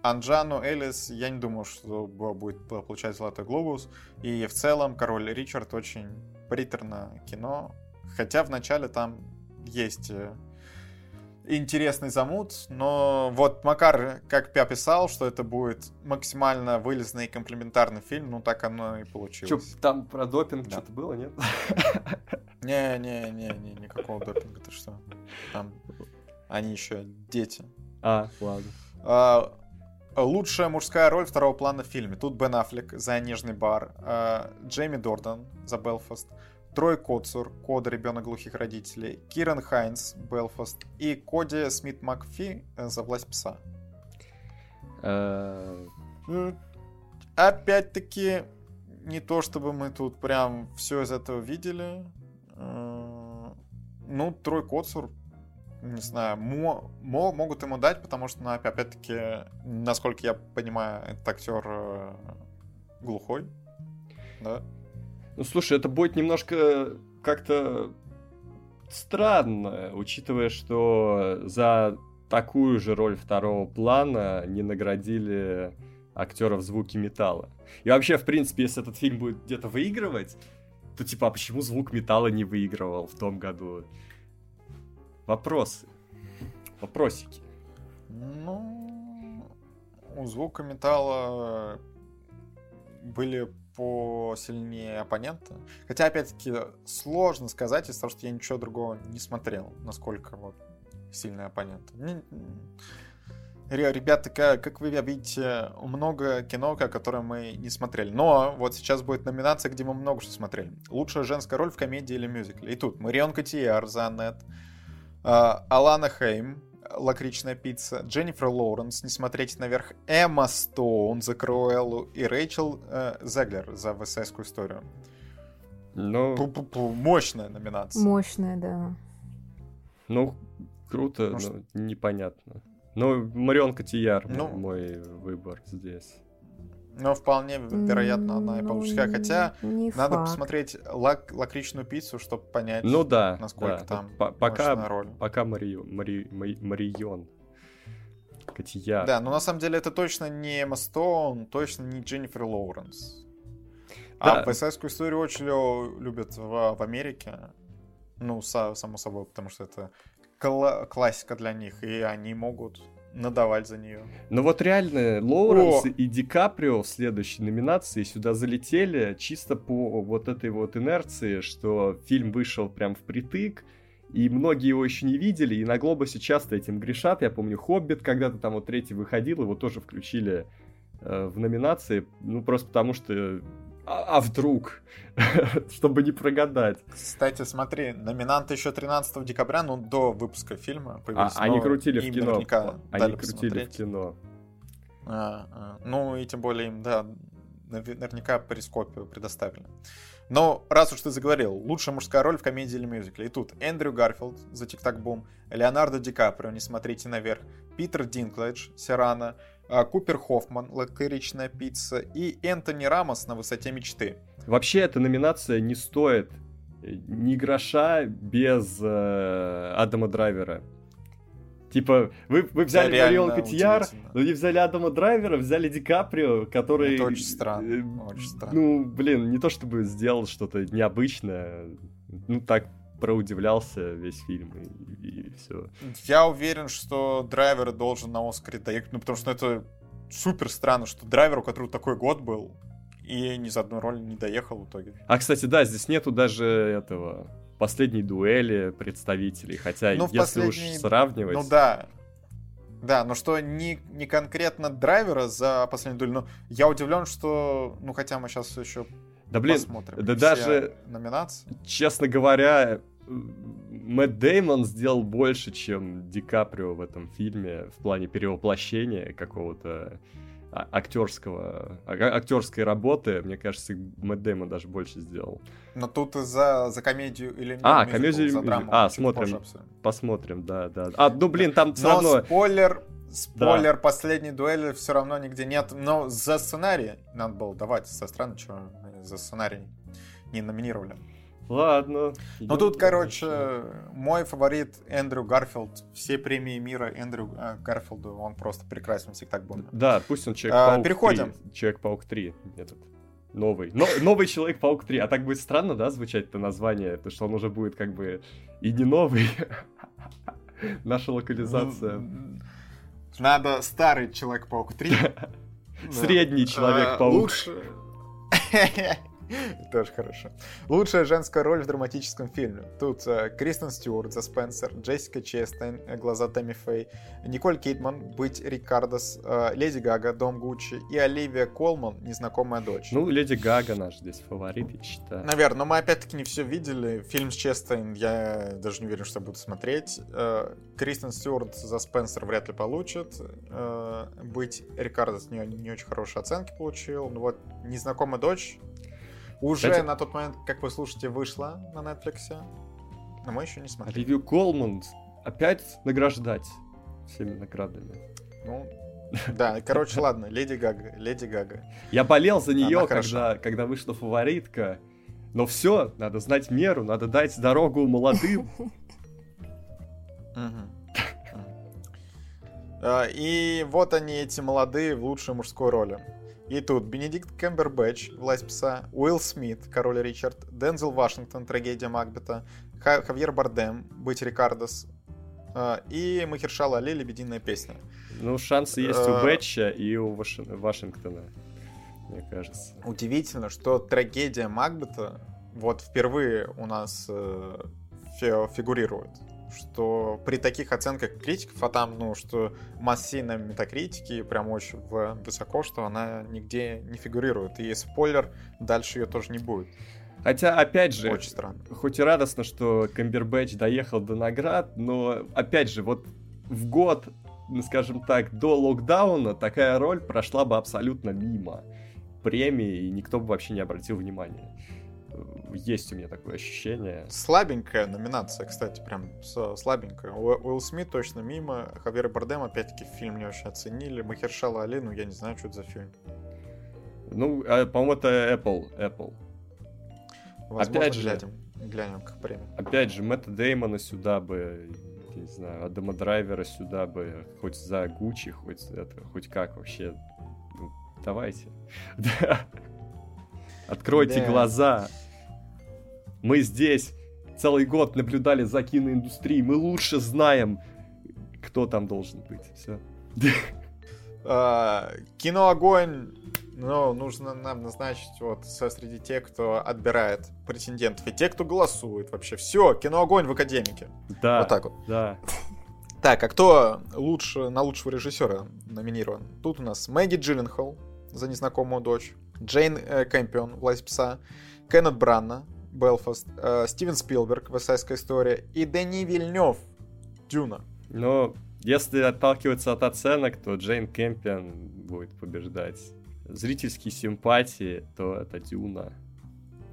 Анджану Элис, я не думаю, что будет получать Золотой Глобус. И в целом Король Ричард очень приторно кино. Хотя в начале там есть э, интересный замут, но вот Макар, как я писал, что это будет максимально вылезный и комплементарный фильм, ну так оно и получилось. Что, там про допинг да. что-то было, нет? Не-не-не, никакого допинга, ты что? Там они еще дети. А, ладно. А, лучшая мужская роль второго плана в фильме. Тут Бен Аффлек за «Нежный бар», а, Джейми Дордан за «Белфаст», Трой Коцур, Кода «Ребенок глухих родителей», Киран Хайнс, Белфаст и Коди Смит Макфи э, за «Власть пса». Э, опять-таки, не то чтобы мы тут прям все из этого видели. Э, ну, Трой Коцур, не знаю, мо, мо, могут ему дать, потому что, ну, опять-таки, насколько я понимаю, этот актер глухой, да. Ну, слушай, это будет немножко как-то странно, учитывая, что за такую же роль второго плана не наградили актеров звуки металла. И вообще, в принципе, если этот фильм будет где-то выигрывать, то типа, а почему звук металла не выигрывал в том году? Вопросы. Вопросики. Ну, у звука металла были посильнее оппонента. Хотя, опять-таки, сложно сказать из-за того, что я ничего другого не смотрел, насколько вот сильный оппонент. Ребята, как, как вы видите, много кино, которое мы не смотрели. Но вот сейчас будет номинация, где мы много что смотрели. Лучшая женская роль в комедии или мюзикле. И тут Марион Котияр за Аннет, Алана Хейм лакричная пицца, Дженнифер Лоуренс, не смотреть наверх, Эмма Стоун за Круэллу и Рэйчел э, Зеглер за вестсайдскую историю. Ну... Пу -пу -пу, мощная номинация. Мощная, да. Ну, круто, ну, но непонятно. Ну, Марион Котийяр ну, мой выбор здесь. Ну, вполне вероятно, она и получится. Хотя не надо факт. посмотреть лак лакричную пиццу, чтобы понять, ну, да, насколько да. там П пока, роль. Пока Мари... Мари... Мари... Марион. Котия. Да, но на самом деле это точно не Эмма Стоун, точно не Дженнифер Лоуренс. А да. А полицейскую историю очень любят в, в Америке. Ну, само собой, потому что это кла классика для них, и они могут надавать за нее. Ну вот реально, Лоуренс О! и Ди Каприо в следующей номинации сюда залетели чисто по вот этой вот инерции, что фильм вышел прям впритык, и многие его еще не видели, и на Глобусе часто этим грешат. Я помню, Хоббит когда-то там вот третий выходил, его тоже включили э, в номинации, ну просто потому что а, а вдруг? Чтобы не прогадать. Кстати, смотри, номинант еще 13 декабря, ну, до выпуска фильма появились. А, они крутили в кино. Они крутили в кино. А, а, ну, и тем более им, да, наверняка перископию предоставили. Но раз уж ты заговорил, лучшая мужская роль в комедии или мюзикле. И тут Эндрю Гарфилд за Тик-Так Бум, Леонардо Ди Каприо, Не смотрите наверх, Питер Динклэдж, Сирано, а, Купер Хоффман, Лакричная пицца и Энтони Рамос на высоте мечты. Вообще эта номинация не стоит ни гроша без э, Адама Драйвера. Типа, вы, вы взяли да, Марион Котийяр, но не взяли Адама Драйвера, взяли Ди Каприо, который... Это очень странно, э, очень странно. Ну, блин, не то чтобы сделал что-то необычное, ну так проудивлялся весь фильм и, и все. Я уверен, что драйвер должен на Оскаре доехать, ну потому что это супер странно, что драйвер, у которого такой год был, и ни за одну роль не доехал в итоге. А, кстати, да, здесь нету даже этого последней дуэли представителей, хотя ну, если последней... уж сравнивать... Ну да, да, но что не, не конкретно драйвера за последнюю дуэль, но я удивлен, что, ну хотя мы сейчас еще да блин, посмотрим да даже номинации. Честно говоря, Мэтт Деймон сделал больше, чем Ди Каприо в этом фильме в плане перевоплощения какого-то а, актерского, а, актерской работы. Мне кажется, Мэтт Деймон даже больше сделал. Но тут за, за комедию или А, комедию за драму. А, смотрим. Посмотрим, да, да. А, ну блин, там все равно... спойлер, спойлер да. последней дуэли все равно нигде нет. Но за сценарий надо было давать. Со странно, что за сценарий не номинировали. Ладно. Ну тут, короче, дальше. мой фаворит Эндрю Гарфилд. Все премии мира Эндрю э, Гарфилду. Он просто прекрасен всегда был. Да, пусть он Человек-паук а, Переходим. 3. Человек-паук 3. Этот. Новый. Но, новый Человек-паук 3. А так будет странно, да, звучать это название? Потому что он уже будет как бы и не новый. Наша локализация. Надо старый Человек-паук 3. Средний Человек-паук. Лучше... Тоже хорошо. Лучшая женская роль в драматическом фильме. Тут э, Кристен Стюарт за Спенсер, Джессика Честейн, э, глаза Тэмми Фэй, Николь Кидман, быть Рикардос, э, Леди Гага, Дом Гуччи и Оливия Колман, незнакомая дочь. Ну, Леди Гага наш здесь фаворит, я считаю. Наверное, но мы опять-таки не все видели. Фильм с Честейн я даже не уверен, что буду смотреть. Кристен Стюарт за Спенсер вряд ли получит. Быть Рикардос не, не очень хорошие оценки получил. Ну вот, незнакомая дочь уже Кстати... на тот момент, как вы слушаете, вышла на Netflix, но мы еще не смотрели. Оливию Колман опять награждать всеми наградами. Ну, да, короче, ладно, Леди Гага, Леди Гага. Я болел за нее, когда, когда вышла фаворитка. Но все, надо знать меру, надо дать дорогу молодым. А, и вот они, эти молодые, в лучшей мужской роли. И тут Бенедикт Кэмбербэтч, Власть пса, Уилл Смит, Король Ричард, Дензел Вашингтон, Трагедия Макбета, Хавьер Бардем, Быть Рикардос, э, и Махершала Али, Лебединая песня. Ну, шансы есть у э, Бэтча и у Вашингтона, мне кажется. Удивительно, что Трагедия Макбета вот впервые у нас э, фигурирует что при таких оценках критиков, а там, ну, что массе на метакритике прям очень высоко, что она нигде не фигурирует. И спойлер, дальше ее тоже не будет. Хотя, опять же, Очень странно. хоть и радостно, что Камбербэтч доехал до наград, но, опять же, вот в год, ну, скажем так, до локдауна такая роль прошла бы абсолютно мимо премии, и никто бы вообще не обратил внимания есть у меня такое ощущение. Слабенькая номинация, кстати, прям слабенькая. Уилл Смит точно мимо, Хавьер Бардем, опять-таки, фильм не очень оценили, Махершала Али, ну, я не знаю, что это за фильм. Ну, а, по-моему, это Apple. Apple. Возможно, опять же, глянем, глянем как премия. Опять же, Мэтта Деймона сюда бы, не знаю, Адама Драйвера сюда бы, хоть за Гуччи, хоть это, хоть как вообще. Ну, давайте. Откройте да. глаза. Мы здесь целый год наблюдали за киноиндустрией. Мы лучше знаем, кто там должен быть. Все. А, кино огонь. Ну, нужно нам назначить вот среди тех, кто отбирает претендентов, и те, кто голосует вообще. Все, кино огонь в академике. Да. Вот так вот. Да. Так, а кто лучше, на лучшего режиссера номинирован? Тут у нас Мэгги Джилленхол за незнакомую дочь, Джейн э, Кэмпион, Власть пса, Кеннет Бранна, Белфаст, э, Стивен Спилберг, Высайская история и Дени Вильнев, Дюна. Но если отталкиваться от оценок, то Джейн Кэмпион будет побеждать. Зрительские симпатии, то это Дюна.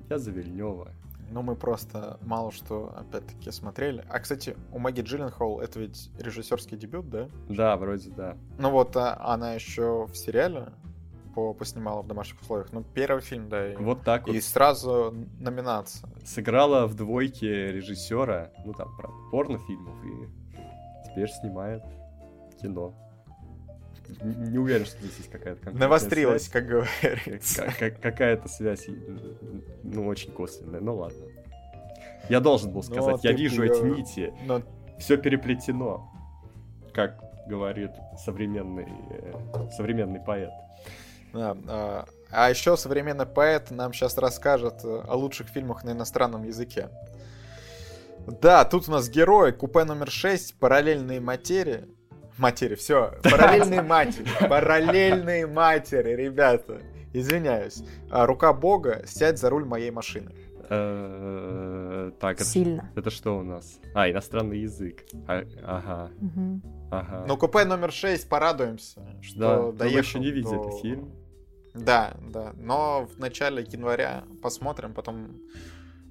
Я за Вильнева. Ну, мы просто мало что, опять-таки, смотрели. А, кстати, у Маги Джилленхол это ведь режиссерский дебют, да? Да, вроде да. Ну вот, а она еще в сериале по поснимала в домашних условиях. Ну, первый фильм, да. И, вот так вот. И сразу номинация. Сыграла в двойке режиссера, ну там, правда, порнофильмов, и теперь снимает кино. Не уверен, что здесь есть какая-то Навострилась, связь. как говорится. Какая-то связь, ну, очень косвенная, ну ладно. Я должен был сказать, Но я вижу эти нити. Но... Все переплетено, как говорит современный, э, современный поэт. Да, а, а еще современный поэт нам сейчас расскажет э, о лучших фильмах на иностранном языке. Да, тут у нас герой, купе номер 6, параллельные материи. Матери, все, параллельные матери, параллельные матери, ребята. Извиняюсь. А, Рука Бога, сядь за руль моей машины. Э, так, Сильно. Это что у нас? А, иностранный язык. А, ага. Ага. Ну, купе номер 6, порадуемся, что да, доехал еще не видели фильм. Да, да. Но в начале января посмотрим, потом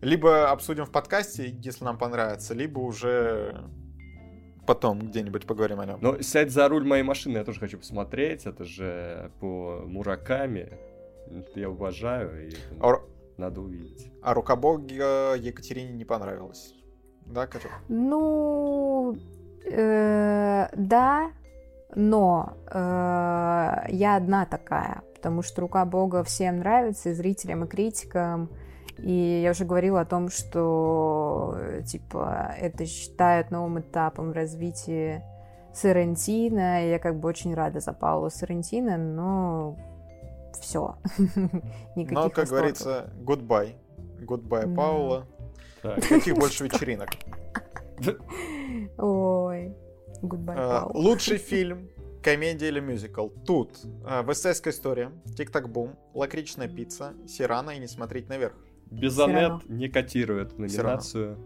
либо обсудим в подкасте, если нам понравится, либо уже потом где-нибудь поговорим о нем. Ну, сядь за руль моей машины, я тоже хочу посмотреть. Это же по Мураками. Это я уважаю, и а... надо увидеть. А рукобога Екатерине не понравилось. Да, Катя? Ну, э, да, но э, я одна такая потому что «Рука Бога» всем нравится, и зрителям, и критикам, И я уже говорила о том, что, типа, это считают новым этапом развития Соррентино. Я как бы очень рада за Пауло Соррентино, но все. Никаких Но, как говорится, goodbye. Goodbye, Паула. Никаких больше вечеринок. Ой, goodbye, а, Паула. Лучший фильм Комедия или мюзикл? Тут э, Вестсайдская история, Тик-так-бум, Лакричная пицца, Сирана и Не смотреть наверх. Без Аннет не котирует номинацию.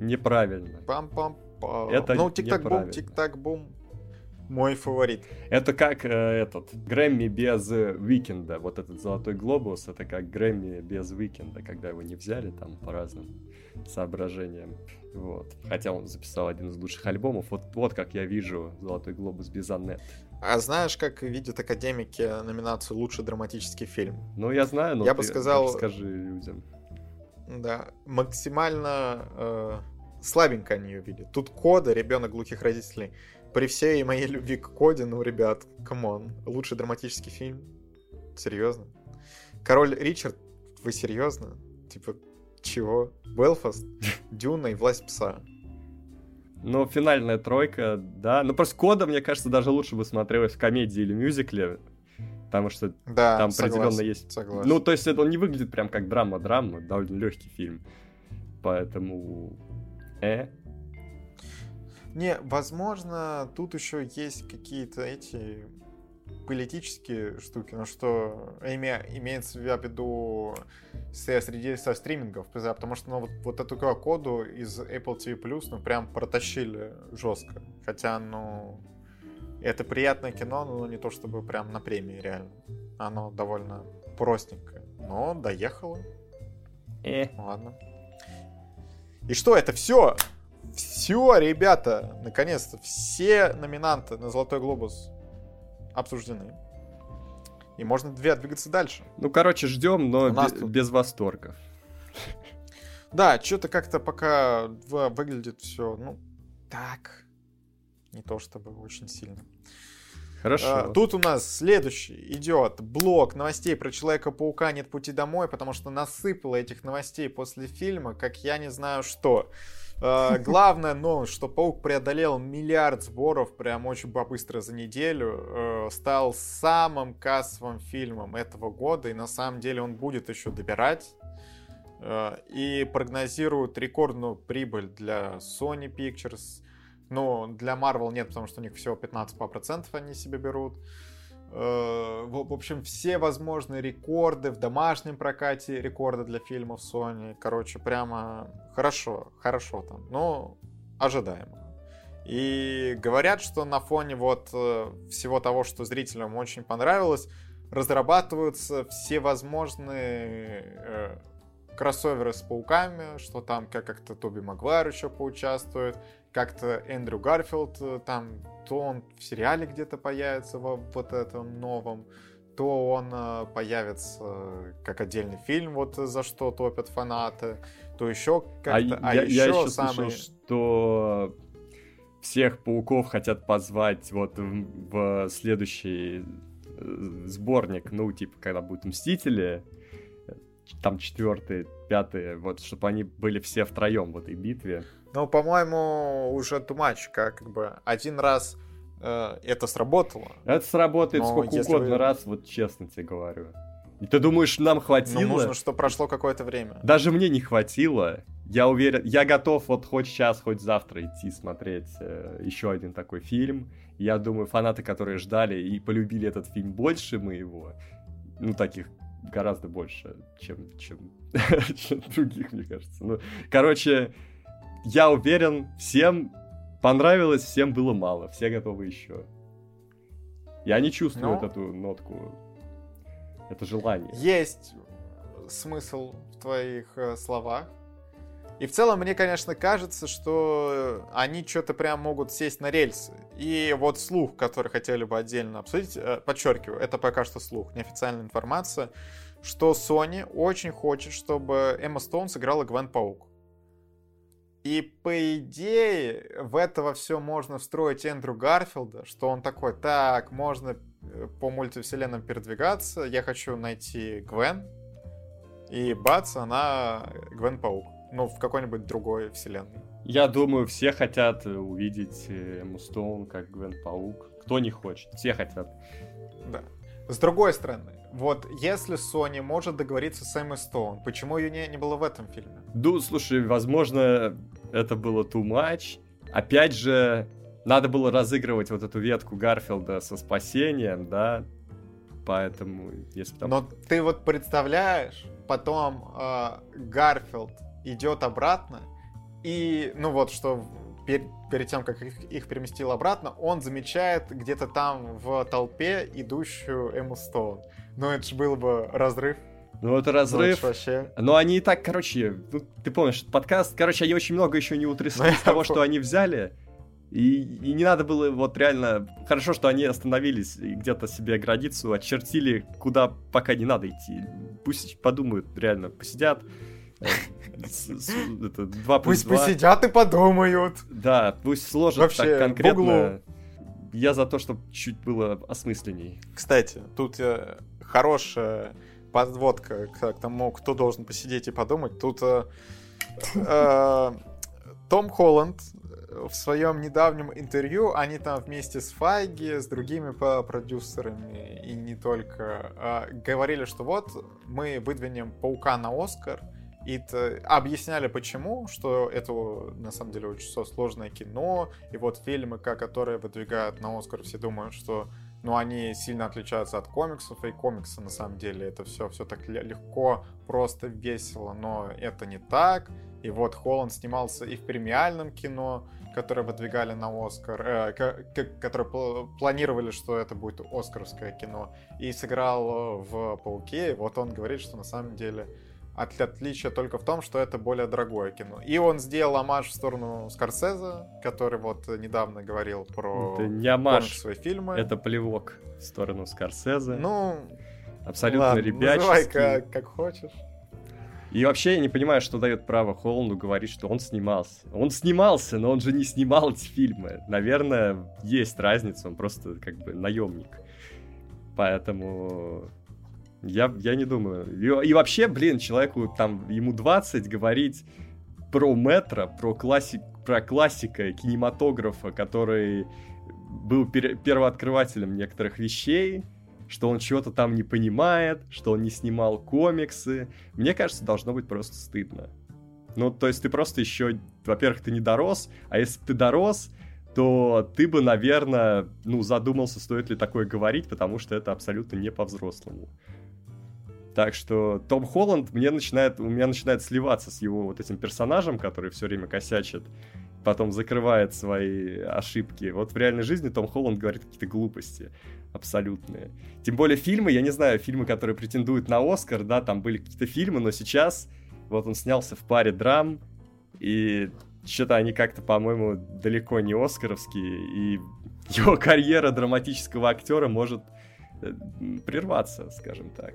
Неправильно. Пам-пам-пам. Это ну, Тик-так-бум, Тик-так-бум. Мой фаворит. Это как э, этот Грэмми без Уикенда. Вот этот Золотой Глобус, это как Грэмми без Уикенда, когда его не взяли там по разным соображениям. Вот. Хотя он записал один из лучших альбомов. Вот, вот как я вижу Золотой Глобус без Аннет. А знаешь, как видят академики номинацию «Лучший драматический фильм»? Ну, я знаю, но я бы сказал, скажи людям. Да, максимально э, слабенько они ее видят. Тут кода, ребенок глухих родителей. При всей моей любви к коде, ну, ребят, come on, лучший драматический фильм? Серьезно? Король Ричард, вы серьезно? Типа, чего? Белфаст, Дюна и Власть Пса. Ну, финальная тройка, да. Ну, просто Кода, мне кажется, даже лучше бы смотрелась в комедии или мюзикле. Потому что да, там согласен, определенно есть... Согласен. Ну, то есть это он не выглядит прям как драма-драма, довольно легкий фильм. Поэтому... Э? Не, возможно, тут еще есть какие-то эти политические штуки, но что име, имеется в виду среди со стримингов, потому что ну, вот, вот эту коду из Apple TV Plus ну прям протащили жестко. Хотя, ну, это приятное кино, но не то чтобы прям на премии реально. Оно довольно простенькое. Но доехало. Э. Ладно. И что, это все? Все, ребята, наконец-то, все номинанты на Золотой Глобус обсуждены. И можно две двигаться дальше. Ну, короче, ждем, но без, тут... без восторгов. Да, что-то как-то пока выглядит все, ну, так. Не то чтобы очень сильно. Хорошо. А, тут у нас следующий идет блок новостей про Человека-паука «Нет пути домой», потому что насыпало этих новостей после фильма, как я не знаю что. Uh, главное, ну, что Паук преодолел миллиард сборов прям очень быстро за неделю, uh, стал самым кассовым фильмом этого года, и на самом деле он будет еще добирать. Uh, и прогнозируют рекордную прибыль для Sony Pictures. Ну, для Marvel нет, потому что у них всего 15% они себе берут. Э, в общем, все возможные рекорды в домашнем прокате, рекорды для фильмов Sony. Короче, прямо хорошо, хорошо там, но ожидаемо. И говорят, что на фоне вот э, всего того, что зрителям очень понравилось, разрабатываются все возможные э, кроссоверы с пауками, что там как-то Тоби Магуайр еще поучаствует, как-то Эндрю Гарфилд э, там, то он в сериале где-то появится во вот этом новом, то он э, появится как отдельный фильм, вот за что топят фанаты, то еще как-то... А, а я, еще, я еще самый... слышал, что всех пауков хотят позвать вот в, в следующий э, сборник, ну, типа, когда будут Мстители, там четвертый, пятый, вот, чтобы они были все втроем в этой битве. Ну, по-моему, уже much, как, как бы один раз э, это сработало. Это сработает сколько угодно вы... раз, вот честно тебе говорю. И ты думаешь, нам хватило? Ну, нужно, что прошло какое-то время. Даже мне не хватило. Я уверен, я готов вот хоть сейчас, хоть завтра идти смотреть э, еще один такой фильм. Я думаю, фанаты, которые ждали и полюбили этот фильм больше моего, ну, таких гораздо больше, чем, чем, чем других, мне кажется. Ну, короче, я уверен, всем понравилось, всем было мало, все готовы еще. Я не чувствую ну, эту нотку, это желание. Есть смысл в твоих э, словах. И в целом, мне, конечно, кажется, что они что-то прям могут сесть на рельсы. И вот слух, который хотели бы отдельно обсудить, э, подчеркиваю, это пока что слух, неофициальная информация, что Sony очень хочет, чтобы Эмма Стоун сыграла Гвен Паук. И по идее в этого все можно встроить Эндрю Гарфилда, что он такой, так, можно э, по мультивселенным передвигаться, я хочу найти Гвен, и бац, она Гвен Паук. Ну, в какой-нибудь другой вселенной. Я думаю, все хотят увидеть Эмму Стоун как Гвен Паук. Кто не хочет? Все хотят. Да. С другой стороны, вот если Sony может договориться с Эммой Стоун, почему ее не, не было в этом фильме? Ну, слушай, возможно, это было too much. Опять же, надо было разыгрывать вот эту ветку Гарфилда со спасением, да, поэтому, если там... Но ты вот представляешь, потом э, Гарфилд идет обратно, и, ну вот, что пер, перед тем, как их, их переместил обратно, он замечает где-то там в толпе идущую Эмму Стоун. Ну, это же был бы разрыв. Ну, это разрыв. Ну, вообще... Но они и так, короче, ну, ты помнишь, подкаст, короче, они очень много еще не утрясли из того, что они взяли. И, и не надо было вот реально... Хорошо, что они остановились и где-то себе границу очертили, куда пока не надо идти. Пусть подумают, реально, посидят. Э, это, два пусть посидят и подумают. Да, пусть сложат Вообще, так конкретно. Я за то, чтобы чуть было осмысленней. Кстати, тут э, хорошая подводка к, тому, кто должен посидеть и подумать. Тут э, э, Том Холланд в своем недавнем интервью, они там вместе с Файги, с другими продюсерами и не только, э, говорили, что вот мы выдвинем Паука на Оскар, и объясняли почему, что это на самом деле очень сложное кино, и вот фильмы, которые выдвигают на Оскар, все думают, что ну, они сильно отличаются от комиксов, и комиксы на самом деле это все, все так легко, просто весело, но это не так. И вот Холланд снимался и в премиальном кино, которое выдвигали на Оскар, э, которое планировали, что это будет Оскаровское кино, и сыграл в Пауке. И вот он говорит, что на самом деле от, отличие только в том, что это более дорогое кино. И он сделал амаш в сторону Скорсезе, который вот недавно говорил про это не амаш, свои фильмы. Это плевок в сторону Скорсезе. Ну, абсолютно ладно, ребяческий. Называй как, как хочешь. И вообще я не понимаю, что дает право Холланду говорить, что он снимался. Он снимался, но он же не снимал эти фильмы. Наверное, есть разница, он просто как бы наемник. Поэтому я, я не думаю. И, и вообще, блин, человеку там, ему 20, говорить про метро, про, классик, про классика кинематографа, который был пер, первооткрывателем некоторых вещей, что он чего-то там не понимает, что он не снимал комиксы. Мне кажется, должно быть просто стыдно. Ну, то есть ты просто еще, во-первых, ты не дорос, а если ты дорос, то ты бы, наверное, ну, задумался, стоит ли такое говорить, потому что это абсолютно не по-взрослому. Так что Том Холланд мне начинает, у меня начинает сливаться с его вот этим персонажем, который все время косячит, потом закрывает свои ошибки. Вот в реальной жизни Том Холланд говорит какие-то глупости абсолютные. Тем более фильмы, я не знаю, фильмы, которые претендуют на Оскар, да, там были какие-то фильмы, но сейчас вот он снялся в паре драм, и что-то они как-то, по-моему, далеко не оскаровские, и его карьера драматического актера может э, прерваться, скажем так.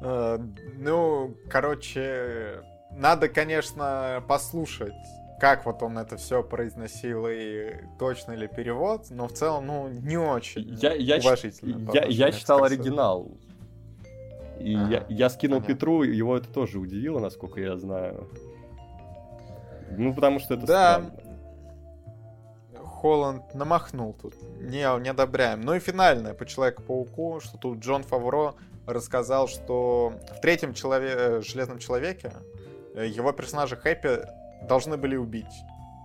Э, ну, короче, надо, конечно, послушать, как вот он это все произносил и точно ли перевод, но в целом, ну, не очень я, я уважительно. Я, я читал оригинал. И ага, я, я скинул понятно. Петру, его это тоже удивило, насколько я знаю. Ну, потому что это да. странно. Холланд намахнул тут. Не, не одобряем. Ну и финальное по Человеку-пауку, что тут Джон Фавро рассказал, что в третьем челове... Э, Железном Человеке э, его персонажа Хэппи должны были убить.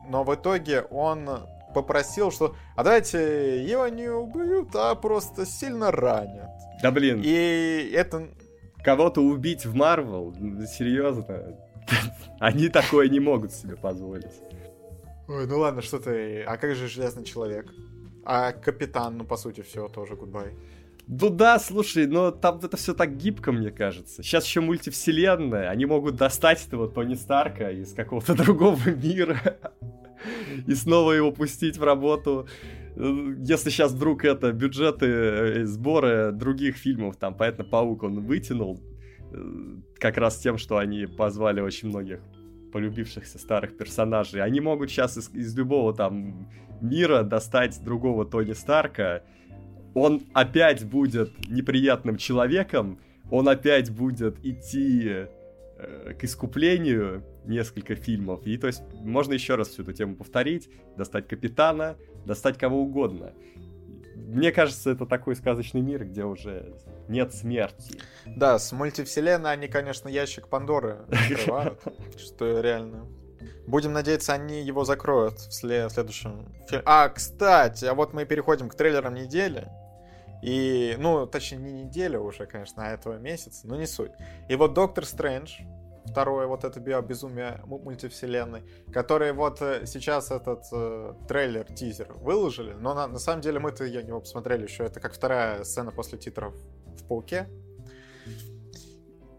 Но в итоге он попросил, что а давайте его не убьют, а просто сильно ранят. Да блин. И это... Кого-то убить в Марвел? Серьезно? Они такое не могут себе позволить. Ой, ну ладно, что ты... А как же Железный Человек? А Капитан, ну, по сути, все, тоже гудбай. Ну да, слушай, но там это все так гибко, мне кажется. Сейчас еще мультивселенная, они могут достать этого Тони Старка из какого-то другого мира и снова его пустить в работу. Если сейчас вдруг это бюджеты, э, сборы других фильмов, там, понятно, Паук он вытянул, э, как раз тем, что они позвали очень многих полюбившихся старых персонажей. Они могут сейчас из, из любого там мира достать другого Тони Старка. Он опять будет неприятным человеком, он опять будет идти э, к искуплению несколько фильмов. И то есть можно еще раз всю эту тему повторить, достать капитана, достать кого угодно. Мне кажется, это такой сказочный мир, где уже нет смерти. Да, с мультивселенной они, конечно, ящик Пандоры открывают, что реально Будем надеяться, они его закроют в следующем фильме. А, кстати, а вот мы переходим к трейлерам недели. И, ну, точнее, не неделя уже, конечно, а этого месяца, но не суть. И вот Доктор Стрэндж, второе вот это безумие мультивселенной, который вот э, сейчас этот э, трейлер, тизер выложили, но на, на самом деле мы-то я его посмотрели еще, это как вторая сцена после титров в Пауке.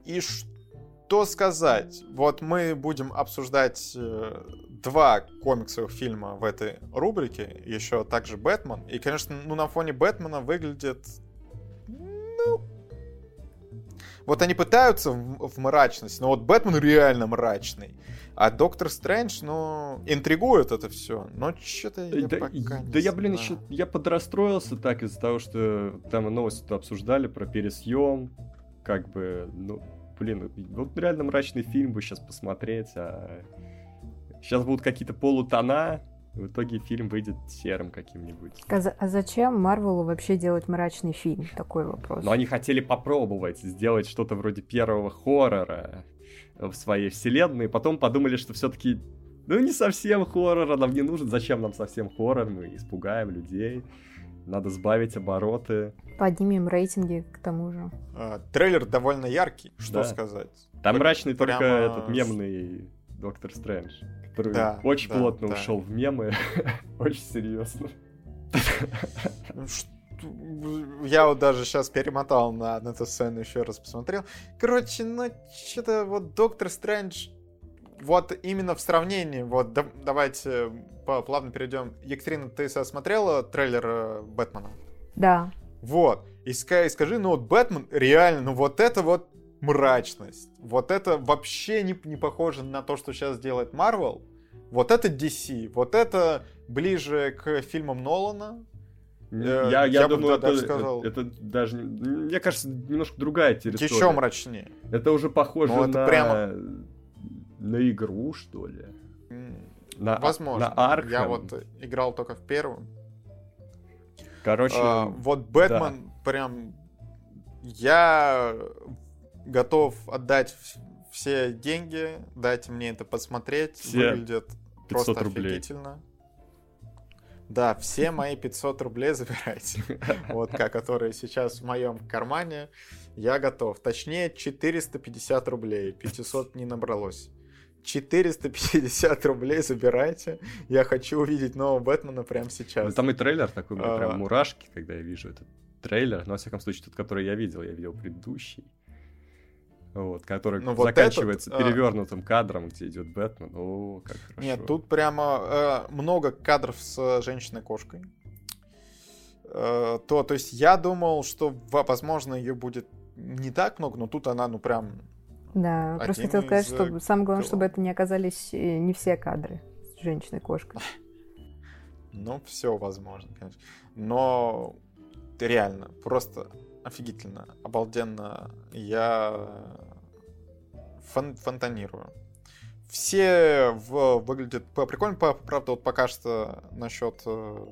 И что сказать? Вот мы будем обсуждать э, два комиксовых фильма в этой рубрике, еще также Бэтмен. И, конечно, ну, на фоне Бэтмена выглядит... Ну... Вот они пытаются в, в мрачность, но вот Бэтмен реально мрачный. А Доктор Стрэндж, ну, интригует это все. Но что-то я да, пока не Да знаю. я, блин, еще я подрастроился так из-за того, что там новости обсуждали про пересъем. Как бы, ну, блин, вот реально мрачный фильм бы сейчас посмотреть, а сейчас будут какие-то полутона, в итоге фильм выйдет серым каким-нибудь. А, за- а зачем Марвелу вообще делать мрачный фильм? Такой вопрос. Но они хотели попробовать сделать что-то вроде первого хоррора в своей вселенной, потом подумали, что все-таки ну не совсем хоррор, нам не нужен, зачем нам совсем хоррор, мы испугаем людей, надо сбавить обороты. Поднимем рейтинги к тому же. А, трейлер довольно яркий, что Да. сказать. Там Пр- мрачный прямо только этот мемный Доктор Стрэндж, который Да, очень да, плотно да. ушел в мемы, очень серьезно. Ну, Я вот даже сейчас перемотал на, на эту сцену еще раз посмотрел. Короче, ну что-то вот Доктор Стрэндж, вот именно в сравнении, вот да- давайте плавно перейдем. Екатерина, ты смотрела трейлер э, Бэтмена? Да. Вот. И скажи, ну вот Бэтмен реально, ну вот это вот мрачность. Вот это вообще не, не похоже на то, что сейчас делает Марвел. Вот это DC. Вот это ближе к фильмам Нолана. Э, Я, я, я думаю, да- даже это, сказал- это даже, не- мне кажется, немножко другая территория. Еще мрачнее. Это уже похоже Ну, это на... прямо- на игру, что ли. На, Возможно. На. Я вот играл только в первую. Короче, А, вот Бэтмен прям... Я готов отдать все деньги, дайте мне это посмотреть. Все Выглядит 500 просто рублей. офигительно. Да, все мои 500 рублей забирайте. Вот, которые сейчас в моем кармане. Я готов. Точнее, 450 рублей. 500 не набралось. 450 рублей забирайте. Я хочу увидеть нового Бэтмена прямо Ну, сейчас. там и трейлер такой, у меня А. прям мурашки, когда я вижу этот трейлер. Но, во всяком случае, тот, который я видел, я видел предыдущий. Вот, который Ну, вот заканчивается этот, а. перевернутым кадром, где идет Бэтмен. О, как хорошо. Нет, тут прямо э, много кадров с э, женщиной-кошкой. Э, то, то есть я думал, что, во- возможно, ее будет не так много, но тут она, ну, прям... Да, просто Один хотел сказать, из, э, что самое главное, глав. чтобы это не оказались э, не все кадры с женщиной-кошкой. Ну, все возможно, конечно. Но реально, просто офигительно, обалденно. Я фон- фонтанирую. Все в- выглядят прикольно, правда, вот пока что насчет... э,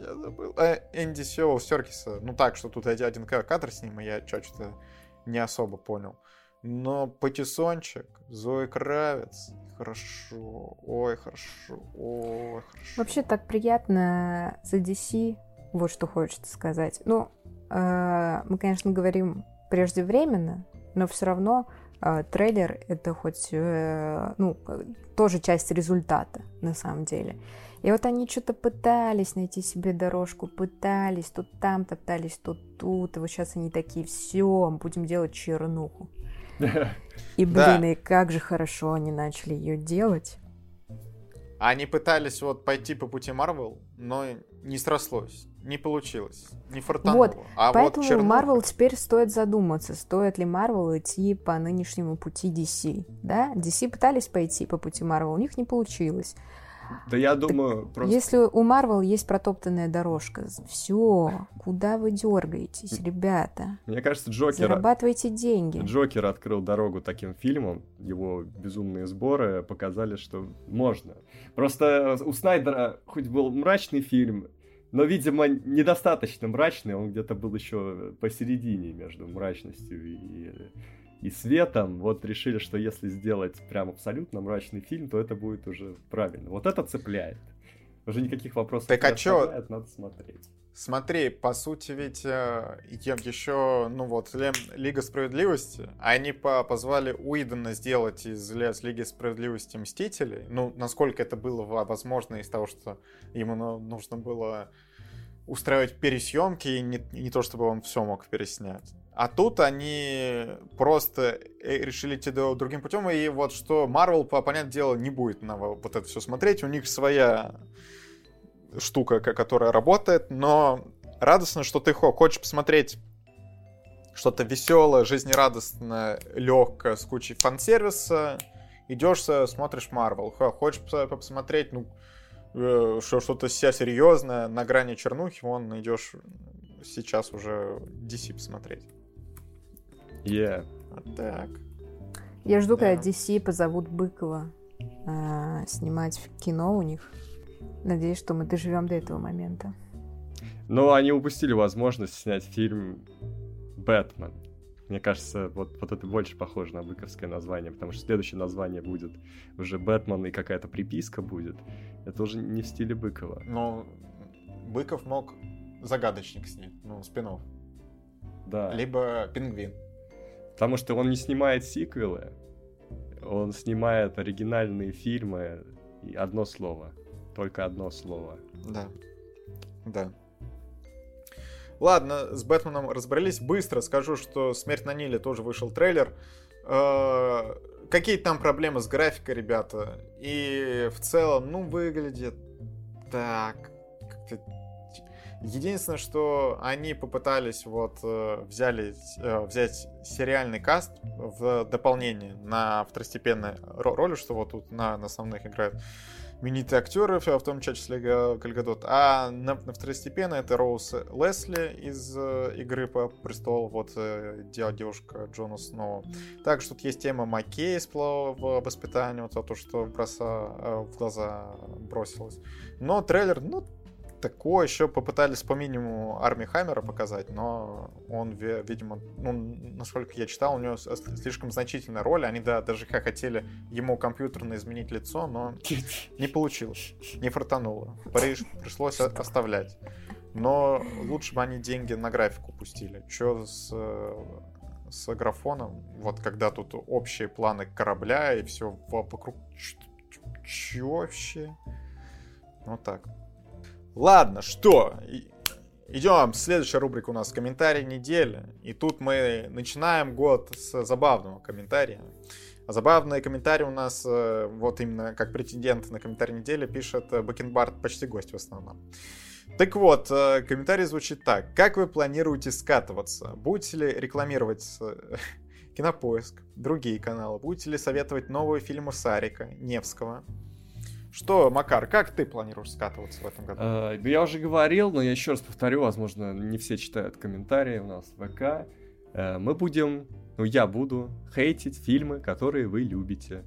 Я забыл. Э, Энди Сио Серкиса. Ну так, что тут один один ка- кадр с ним, и я что-то не особо понял. Но Патисончик, Зои Кравец, хорошо, ой, хорошо, ой, хорошо. Вообще так приятно за DC, вот что хочется сказать. Ну, э, мы, конечно, говорим преждевременно, но все равно э, трейлер это хоть, э, ну, тоже часть результата на самом деле. И вот они что-то пытались найти себе дорожку, пытались, тут там топтались, тут тут, и вот сейчас они такие, все, будем делать чернуху. И, Да. блин, и как же хорошо они начали ее делать. Они пытались вот пойти по пути Марвел, но не срослось, не получилось, не фартануло. Вот, а Поэтому вот Марвел теперь стоит задуматься, стоит ли Марвел идти по нынешнему пути DC. Да, DC пытались пойти по пути Марвел, у них не получилось. Да я думаю, просто... Если у Марвел есть протоптанная дорожка, все, куда вы дергаетесь, ребята? Мне кажется, Джокер... Зарабатывайте деньги. Джокер открыл дорогу таким фильмам, его безумные сборы показали, что можно. Просто у Снайдера хоть был мрачный фильм, но, видимо, недостаточно мрачный, он где-то был еще посередине между мрачностью и и светом, вот решили, что если сделать прям абсолютно мрачный фильм, то это будет уже правильно. Вот это цепляет. Уже никаких вопросов так, не а чё? надо смотреть. Смотри, по сути ведь э, еще, ну вот, Лига Справедливости, они по позвали Уидона сделать из Лиги Справедливости Мстителей. Ну, насколько это было возможно из того, что ему нужно было устраивать пересъемки, и не, не то чтобы он все мог переснять. А тут они просто э, решили идти другим путем, и вот что Marvel, по понятное дело, не будет на вот это все смотреть. У них своя штука, которая работает, но радостно, что ты хочешь посмотреть что-то веселое, жизнерадостное, легкое, с кучей фан-сервиса, идешь, смотришь Marvel. Хочешь посмотреть, ну, э, что-то себя серьезное, на грани чернухи, вон идешь сейчас уже DC посмотреть. Yeah. Вот так. Я жду, да. когда DC позовут Быкова э, снимать кино у них. Надеюсь, что мы доживем до этого момента. Но они упустили возможность снять фильм «Бэтмен». Мне кажется, вот, вот это больше похоже на быковское название, потому что следующее название будет уже «Бэтмен» и какая-то приписка будет. Это уже не в стиле Быкова. Но Быков мог «Загадочник» снять, ну, спин -офф. Да. Либо «Пингвин». Потому что он не снимает сиквелы, он снимает оригинальные фильмы, и одно слово, только одно слово. Да, да. Ладно, с Бэтменом разобрались. Быстро скажу, что «Смерть на Ниле» тоже вышел трейлер. Э, какие там проблемы с графикой, ребята? И в целом, ну, выглядит так, Единственное, что они попытались вот э, взяли, э, взять сериальный каст в дополнение на второстепенной роли, что вот тут на, на основных играют именитые актеры, в том числе Гальгадот, а на, на второстепенно это Роуз Лесли из э, «Игры по престолу», вот девушка Джона Сноу. Также тут есть тема Маккей из полового воспитания, вот то, что броса, в глаза бросилось. Но трейлер, ну, такое еще попытались по минимуму Арми Хаммера показать, но он, видимо, ну, насколько я читал, у него слишком значительная роль. Они, да, даже как хотели ему компьютерно изменить лицо, но не получилось, не фартануло. Пришлось оставлять. Но лучше бы они деньги на графику пустили. Че с, с графоном, вот когда тут общие планы корабля и все вокруг... Че вообще? Вот так. Ладно, что? Идем, следующая рубрика у нас комментарий недели. И тут мы начинаем год с забавного комментария. А забавные комментарии у нас, э, вот именно как претендент на комментарий недели, пишет э, Бакенбард, почти гость в основном. Так вот, э, комментарий звучит так. Как вы планируете скатываться? Будете ли рекламировать Кинопоиск, другие каналы? Будете ли советовать новые фильмы Сарика, Невского? Что, Макар, как ты планируешь скатываться в этом году? Uh, я уже говорил, но я еще раз повторю, возможно, не все читают комментарии у нас в ВК. Uh, мы будем, ну я буду хейтить фильмы, которые вы любите.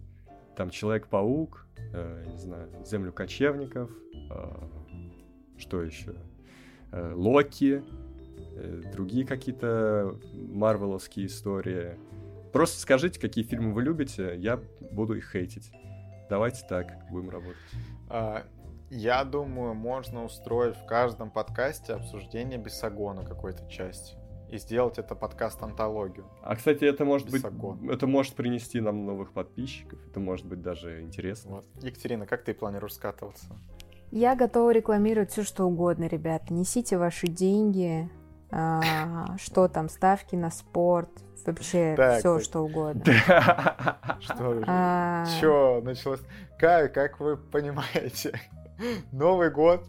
Там Человек-паук, uh, не знаю, Землю кочевников, что еще? Локи, другие какие-то марвеловские истории. Просто скажите, какие фильмы вы любите, я буду их хейтить. Давайте так будем работать. А, я думаю, можно устроить в каждом подкасте обсуждение Бесогона какой-то части. И сделать это подкаст-антологию. А, кстати, это может Бесогон. быть... Это может принести нам новых подписчиков. Это может быть даже интересно. Вот. Екатерина, как ты планируешь скатываться? Я готова рекламировать все, что угодно, ребят. Несите ваши деньги, а, что там, ставки на спорт, вообще так, все, так. что угодно. Что? А... Чё началось? Как, как вы понимаете, Новый год,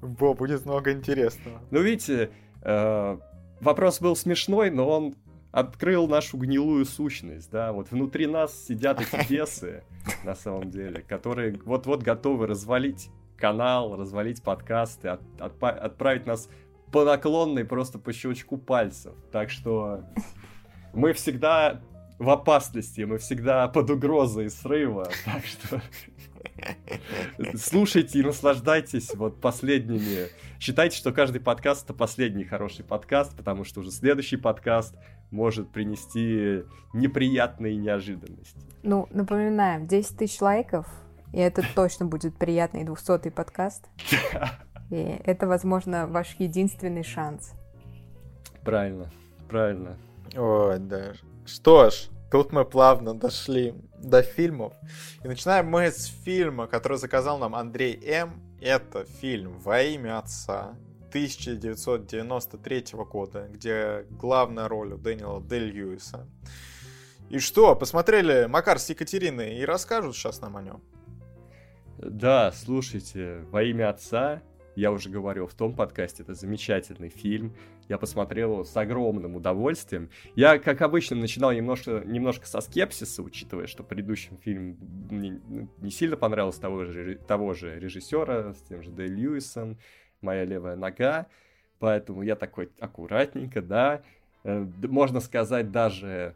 Бо, будет много интересного. Ну, видите, э, вопрос был смешной, но он открыл нашу гнилую сущность, да, вот внутри нас сидят эти бесы, на самом деле, которые вот-вот готовы развалить канал, развалить подкасты, от, от, отправить нас по наклонной просто по щелчку пальцев. Так что мы всегда в опасности, мы всегда под угрозой срыва. Так что слушайте и наслаждайтесь вот последними. Считайте, что каждый подкаст это последний хороший подкаст, потому что уже следующий подкаст может принести неприятные неожиданности. Ну, напоминаем, 10 тысяч лайков, и это точно будет приятный 200-й подкаст. И это, возможно, ваш единственный шанс. Правильно, правильно. Ой, да. Что ж, тут мы плавно дошли до фильмов. И начинаем мы с фильма, который заказал нам Андрей М. Это фильм «Во имя отца», 1993 года, где главная роль у Дэниела Дель Льюиса. И что, посмотрели Макар с Екатериной и расскажут сейчас нам о нем? Да, слушайте, «Во имя отца» я уже говорил в том подкасте, это замечательный фильм. Я посмотрел его с огромным удовольствием. Я, как обычно, начинал немножко, немножко со скепсиса, учитывая, что предыдущий фильм не, не сильно понравился того же, того же режиссера, с тем же Дэй Льюисом, «Моя левая нога». Поэтому я такой аккуратненько, да, э, можно сказать даже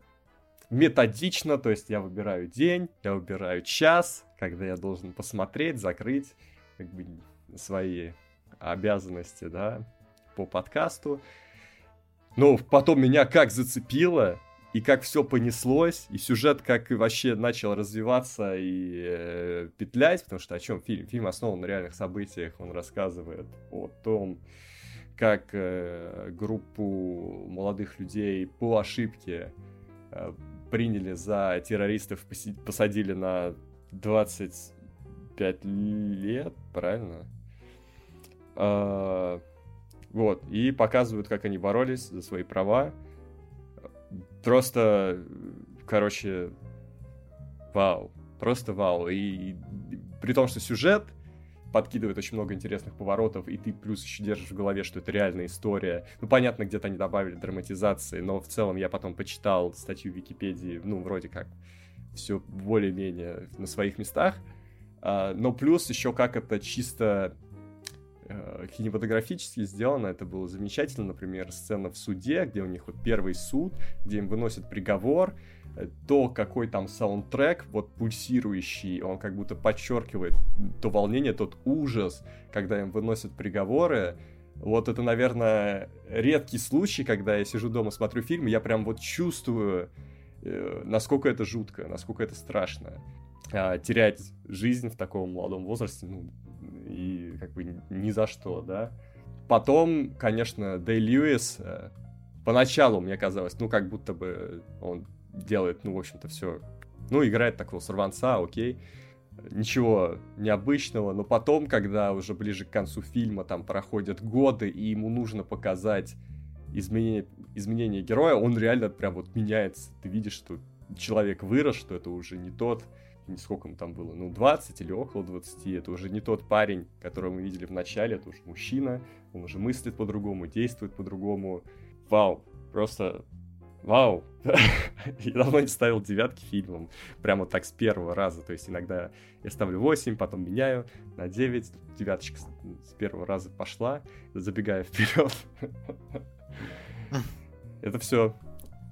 методично, то есть я выбираю день, я выбираю час, когда я должен посмотреть, закрыть как бы свои обязанности, да, по подкасту. Но потом меня как зацепило, и как все понеслось, и сюжет как вообще начал развиваться и э, петлять, потому что о чем фильм? Фильм основан на реальных событиях, он рассказывает о том, как э, группу молодых людей по ошибке э, приняли за террористов, посадили на 25 лет, правильно? А, вот, и показывают, как они боролись за свои права. Просто, короче, вау. Просто вау. И, и при том, что сюжет подкидывает очень много интересных поворотов, и ты плюс еще держишь в голове, что это реальная история. Ну, понятно, где-то они добавили драматизации, но в целом я потом почитал статью в Википедии, ну, вроде как все более-менее на своих местах. А, но плюс еще как это чисто кинематографически сделано, это было замечательно, например, сцена в суде, где у них вот первый суд, где им выносят приговор, э, то, какой там саундтрек, вот пульсирующий, он как будто подчеркивает то волнение, тот ужас, когда им выносят приговоры, вот это, наверное, редкий случай, когда я сижу дома, смотрю фильм, я прям вот чувствую, э, насколько это жутко, насколько это страшно. А, терять жизнь в таком молодом возрасте, ну, и как бы ни за что, да. Потом, конечно, Дэй Льюис, э, поначалу мне казалось, ну, как будто бы он делает, ну, в общем-то, все, ну, играет такого сорванца, окей, ничего необычного, но потом, когда уже ближе к концу фильма там проходят годы, и ему нужно показать изменение, изменение героя, он реально прям вот меняется. Ты видишь, что человек вырос, что это уже не тот сколько ему там было, ну, 20 или около 20, это уже не тот парень, которого мы видели в начале, это уже мужчина, он уже мыслит по-другому, действует по-другому. Вау, просто вау. Я давно не ставил девятки фильмам, прямо так с первого раза, то есть иногда я ставлю 8, потом меняю на 9, девяточка с первого раза пошла, забегая вперед. Это все,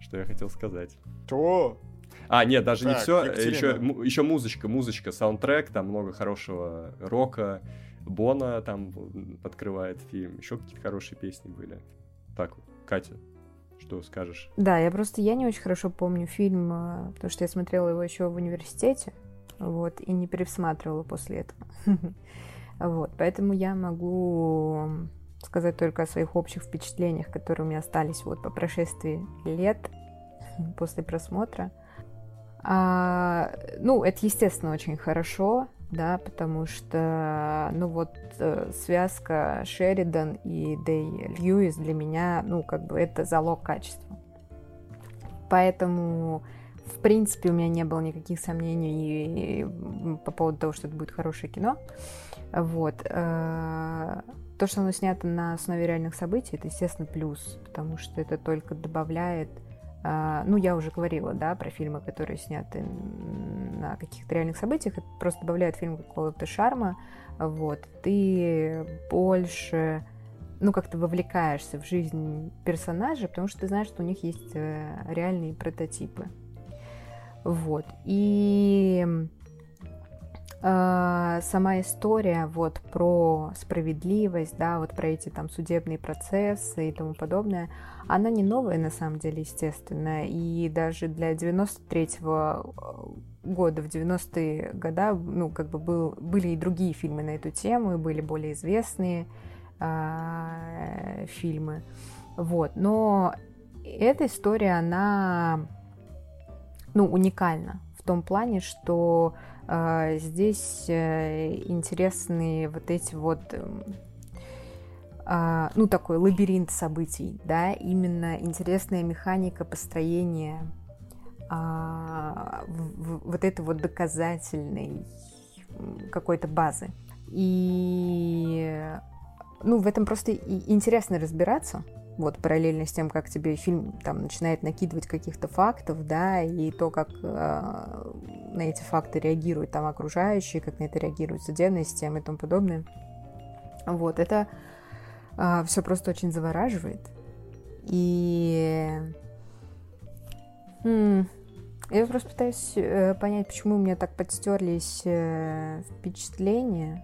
что я хотел сказать. Что? А, нет, даже так, не все. Еще, еще музычка, музычка, саундтрек, там много хорошего рока. Бона там открывает фильм. Еще какие-то хорошие песни были. Так, Катя, что скажешь? Да, я просто я не очень хорошо помню фильм, э, потому что я смотрела его еще в университете, вот, и не пересматривала после этого. Вот, поэтому я могу сказать только о своих общих впечатлениях, которые у меня остались вот по прошествии лет после просмотра. А, ну, это, естественно, очень хорошо, да, потому что, ну вот, э, связка Шеридан и Дэй Льюис для меня, ну, как бы это залог качества. Поэтому, в принципе, у меня не было никаких сомнений по поводу того, что это будет хорошее кино. Вот. Э, то, что оно снято на основе реальных событий, это, естественно, плюс, потому что это только добавляет ну, я уже говорила, да, про фильмы, которые сняты на каких-то реальных событиях, это просто добавляет фильм какого-то шарма, вот, ты больше, ну, как-то вовлекаешься в жизнь персонажей, потому что ты знаешь, что у них есть э, реальные прототипы. Вот, и сама история вот про справедливость, да, вот про эти там судебные процессы и тому подобное, она не новая на самом деле, естественно, и даже для 93-го э, года, в 90-е года, ну, как бы был, были и другие фильмы на эту тему, и были более известные э, фильмы, вот, но эта история, она, ну, уникальна в том плане, что здесь э, интересны вот эти вот эм, а, ну, такой лабиринт событий, да, именно интересная механика построения а, вот этой вот доказательной какой-то базы. И, ну, в этом просто интересно разбираться, вот параллельно с тем, как тебе фильм там начинает накидывать каких-то фактов, да, и то, как э, на эти факты реагируют там окружающие, как на это реагирует судебная система и тому подобное. Вот, это э, все просто очень завораживает. И м- я просто пытаюсь э, понять, почему у меня так подстерлись э, впечатления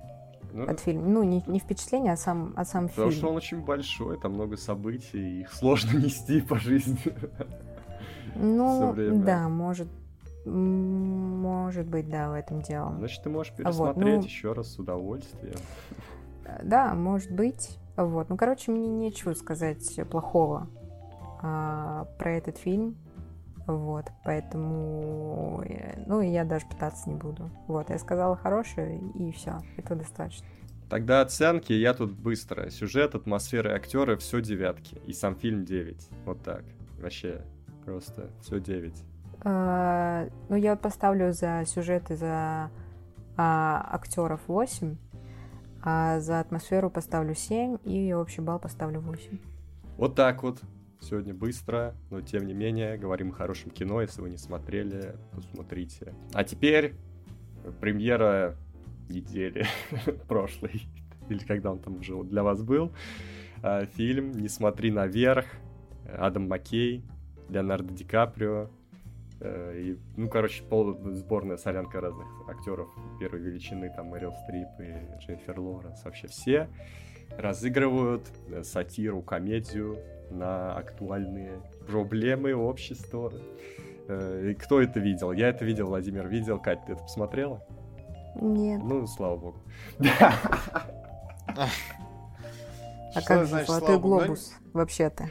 ну, от фильма. Ну, не, не впечатление, а сам, а сам потому фильм. Потому что он очень большой, там много событий, их сложно нести по жизни. Ну, да, может, может быть, да, в этом дело. Значит, ты можешь пересмотреть вот, ну, еще раз с удовольствием. Да, может быть. Вот. Ну, короче, мне нечего сказать плохого а, про этот фильм. Вот, поэтому, э, ну, я даже пытаться не буду. Вот, я сказала хорошее, и все, этого достаточно. Тогда оценки я тут быстро. Сюжет, атмосфера и актеры все девятки. И сам фильм 9. Вот так. Вообще, просто все 9. А, ну, я поставлю за сюжет и за а, актеров 8, а за атмосферу поставлю 7, и общий балл поставлю 8. Вот так вот сегодня быстро, но тем не менее говорим о хорошем кино. Если вы не смотрели, посмотрите. А теперь премьера недели прошлой, или когда он там уже для вас был. А, фильм «Не смотри наверх», Адам Маккей, Леонардо Ди Каприо. Э, и, ну, короче, пол, сборная солянка разных актеров первой величины, там Мэрил Стрип и Дженнифер Лоренс, вообще все разыгрывают э, сатиру, комедию на актуальные проблемы общества. Э, и кто это видел? Я это видел, Владимир видел. Кать, ты это посмотрела? Нет. Ну, слава богу. А как же золотой глобус вообще-то?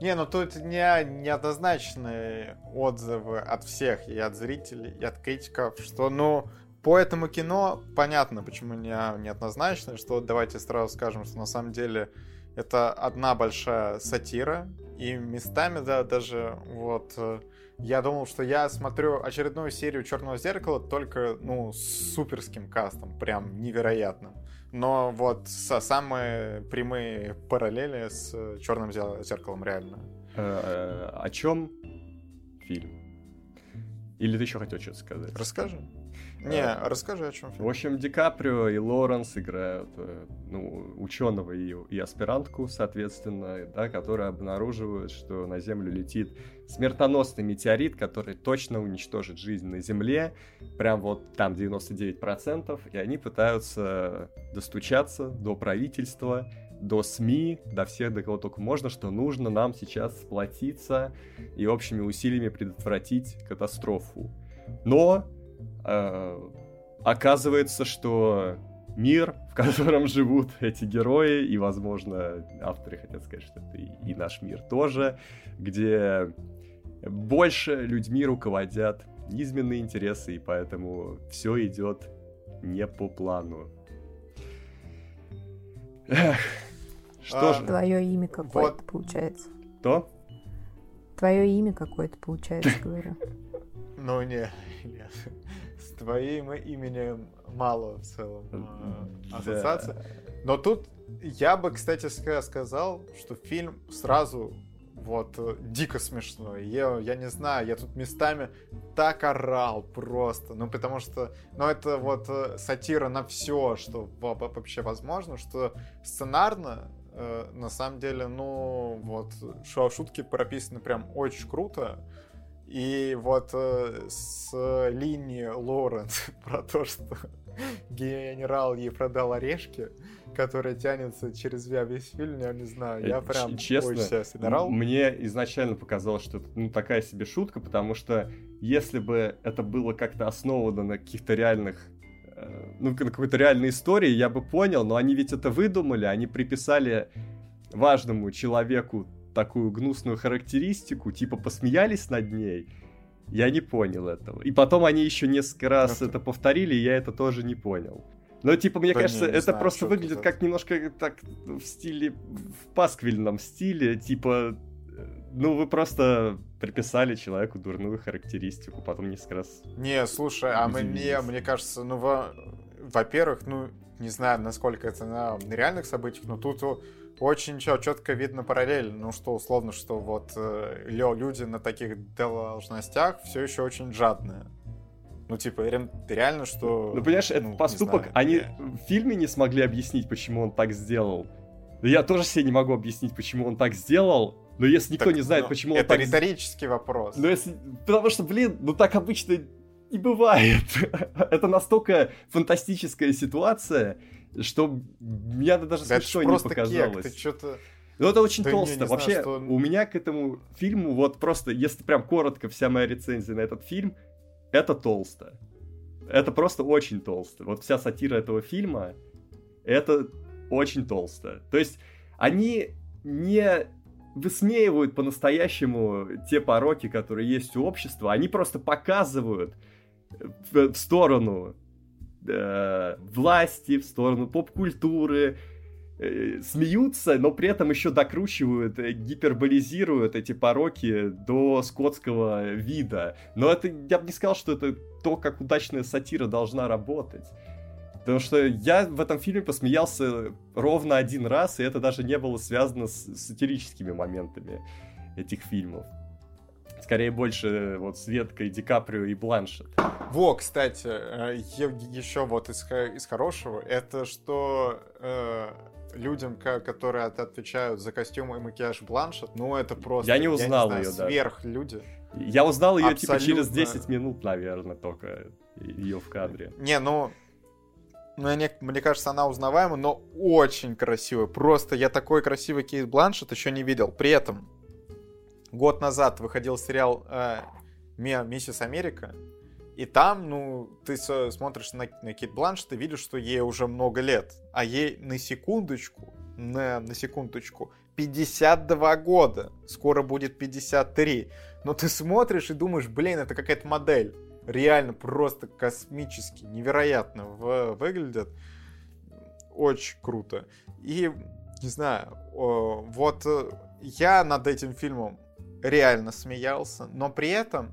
Не, ну тут не, неоднозначные отзывы от всех, и от зрителей, и от критиков, что, ну, по этому кино понятно, почему не, неоднозначно, что давайте сразу скажем, что на самом деле это одна большая сатира, и местами, да, даже вот э, я думал, что я смотрю очередную серию Черного зеркала только, ну, с суперским кастом, прям невероятным. Но вот со самые прямые параллели с Черным зеркалом реально. Э, о чем фильм? Или ты еще хотел что-то сказать? Расскажи. Не, а, расскажи, о чем фильм. В общем, Ди Каприо и Лоренс играют э, ну, ученого и, и аспирантку, соответственно, да, которые обнаруживают, что на Землю летит смертоносный метеорит, который точно уничтожит жизнь на Земле, прям вот там 99%, и они пытаются достучаться до правительства, до СМИ, до всех, до кого только можно, что нужно нам сейчас сплотиться и общими усилиями предотвратить катастрофу. Но оказывается, что мир, в котором живут эти герои, и, возможно, авторы хотят сказать, что это и, и наш мир тоже, где больше людьми руководят низменные интересы, и поэтому все идет не по плану. Эх, что а, же? Твое имя какое-то вот. получается. То? Твое имя какое-то получается, говорю. Ну не, нет твоим именем мало в целом ассоциаций. Да. Но тут я бы, кстати, сказал, что фильм сразу вот э, дико смешно. Я, я не знаю, я тут местами так орал просто. Ну, потому что, ну, это вот э, сатира на все, что вообще возможно, что сценарно, э, на самом деле, ну, вот, шутки прописаны прям очень круто. И вот э, с линии Лоренс про то, что генерал ей продал орешки, которая тянется через весь фильм, я не знаю, я прям Честно, очень мне изначально показалось, что это ну, такая себе шутка, потому что если бы это было как-то основано на каких-то реальных э, ну, на какой-то реальной истории, я бы понял, но они ведь это выдумали, они приписали важному человеку такую гнусную характеристику, типа посмеялись над ней, я не понял этого. И потом они еще несколько раз это, это повторили, и я это тоже не понял. Но, типа, мне да кажется, не, не это знаю, просто выглядит это... как немножко так в стиле, в пасквильном стиле, типа, ну, вы просто приписали человеку дурную характеристику, потом несколько раз... Не, слушай, а мне, мне кажется, ну, во... во-первых, ну, не знаю, насколько это на, реальных событиях, но тут очень четко видно параллель, ну что условно, что вот э, люди на таких должностях все еще очень жадные. Ну, типа, реально, что... Ну, понимаешь, ну, этот поступок, знаю, они я... в фильме не смогли объяснить, почему он так сделал. Я тоже себе не могу объяснить, почему он так сделал, но если никто так, не знает, ну, почему он так... Это риторический вопрос. Ну, если... Потому что, блин, ну так обычно не бывает. это настолько фантастическая ситуация, что мне даже да смешно не показалось. Кек, ты что-то... Ну, это очень да толсто. Вообще, знаю, что... у меня к этому фильму, вот просто, если прям коротко вся моя рецензия на этот фильм, это толсто. Это просто очень толсто. Вот вся сатира этого фильма, это очень толсто. То есть они не высмеивают по-настоящему те пороки, которые есть у общества, они просто показывают в, сторону э, власти, в сторону поп-культуры, Э, смеются, но при этом еще докручивают, э, гиперболизируют эти пороки до скотского вида. Но это, я бы не сказал, что это то, как удачная сатира должна работать. Потому что я в этом фильме посмеялся ровно один раз, и это даже не было связано с сатирическими моментами этих фильмов. Скорее больше э, вот Светка и Ди Каприо и Бланшет. Во, кстати, еще вот из, из хорошего, это что людям, которые отвечают за костюм и макияж Бланшет, ну это просто... Я не узнал я не знаю, ее, сверх люди. Я узнал ее Абсолютно... типа через 10 минут, наверное, только ее в кадре. Не, ну, ну, мне, мне кажется, она узнаваема, но очень красивая. Просто я такой красивый Кейт Бланшет еще не видел. При этом год назад выходил сериал э, «Миссис Америка», и там, ну, ты смотришь на, на Кит Бланш, ты видишь, что ей уже много лет, а ей на секундочку, на, на секундочку, 52 года, скоро будет 53. Но ты смотришь и думаешь, блин, это какая-то модель. Реально просто космически, невероятно выглядят. Очень круто. И, не знаю, вот э, я над этим фильмом реально смеялся, но при этом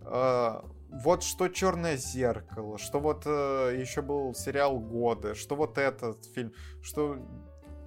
э, вот что Черное зеркало, что вот э, еще был сериал Годы, что вот этот фильм, что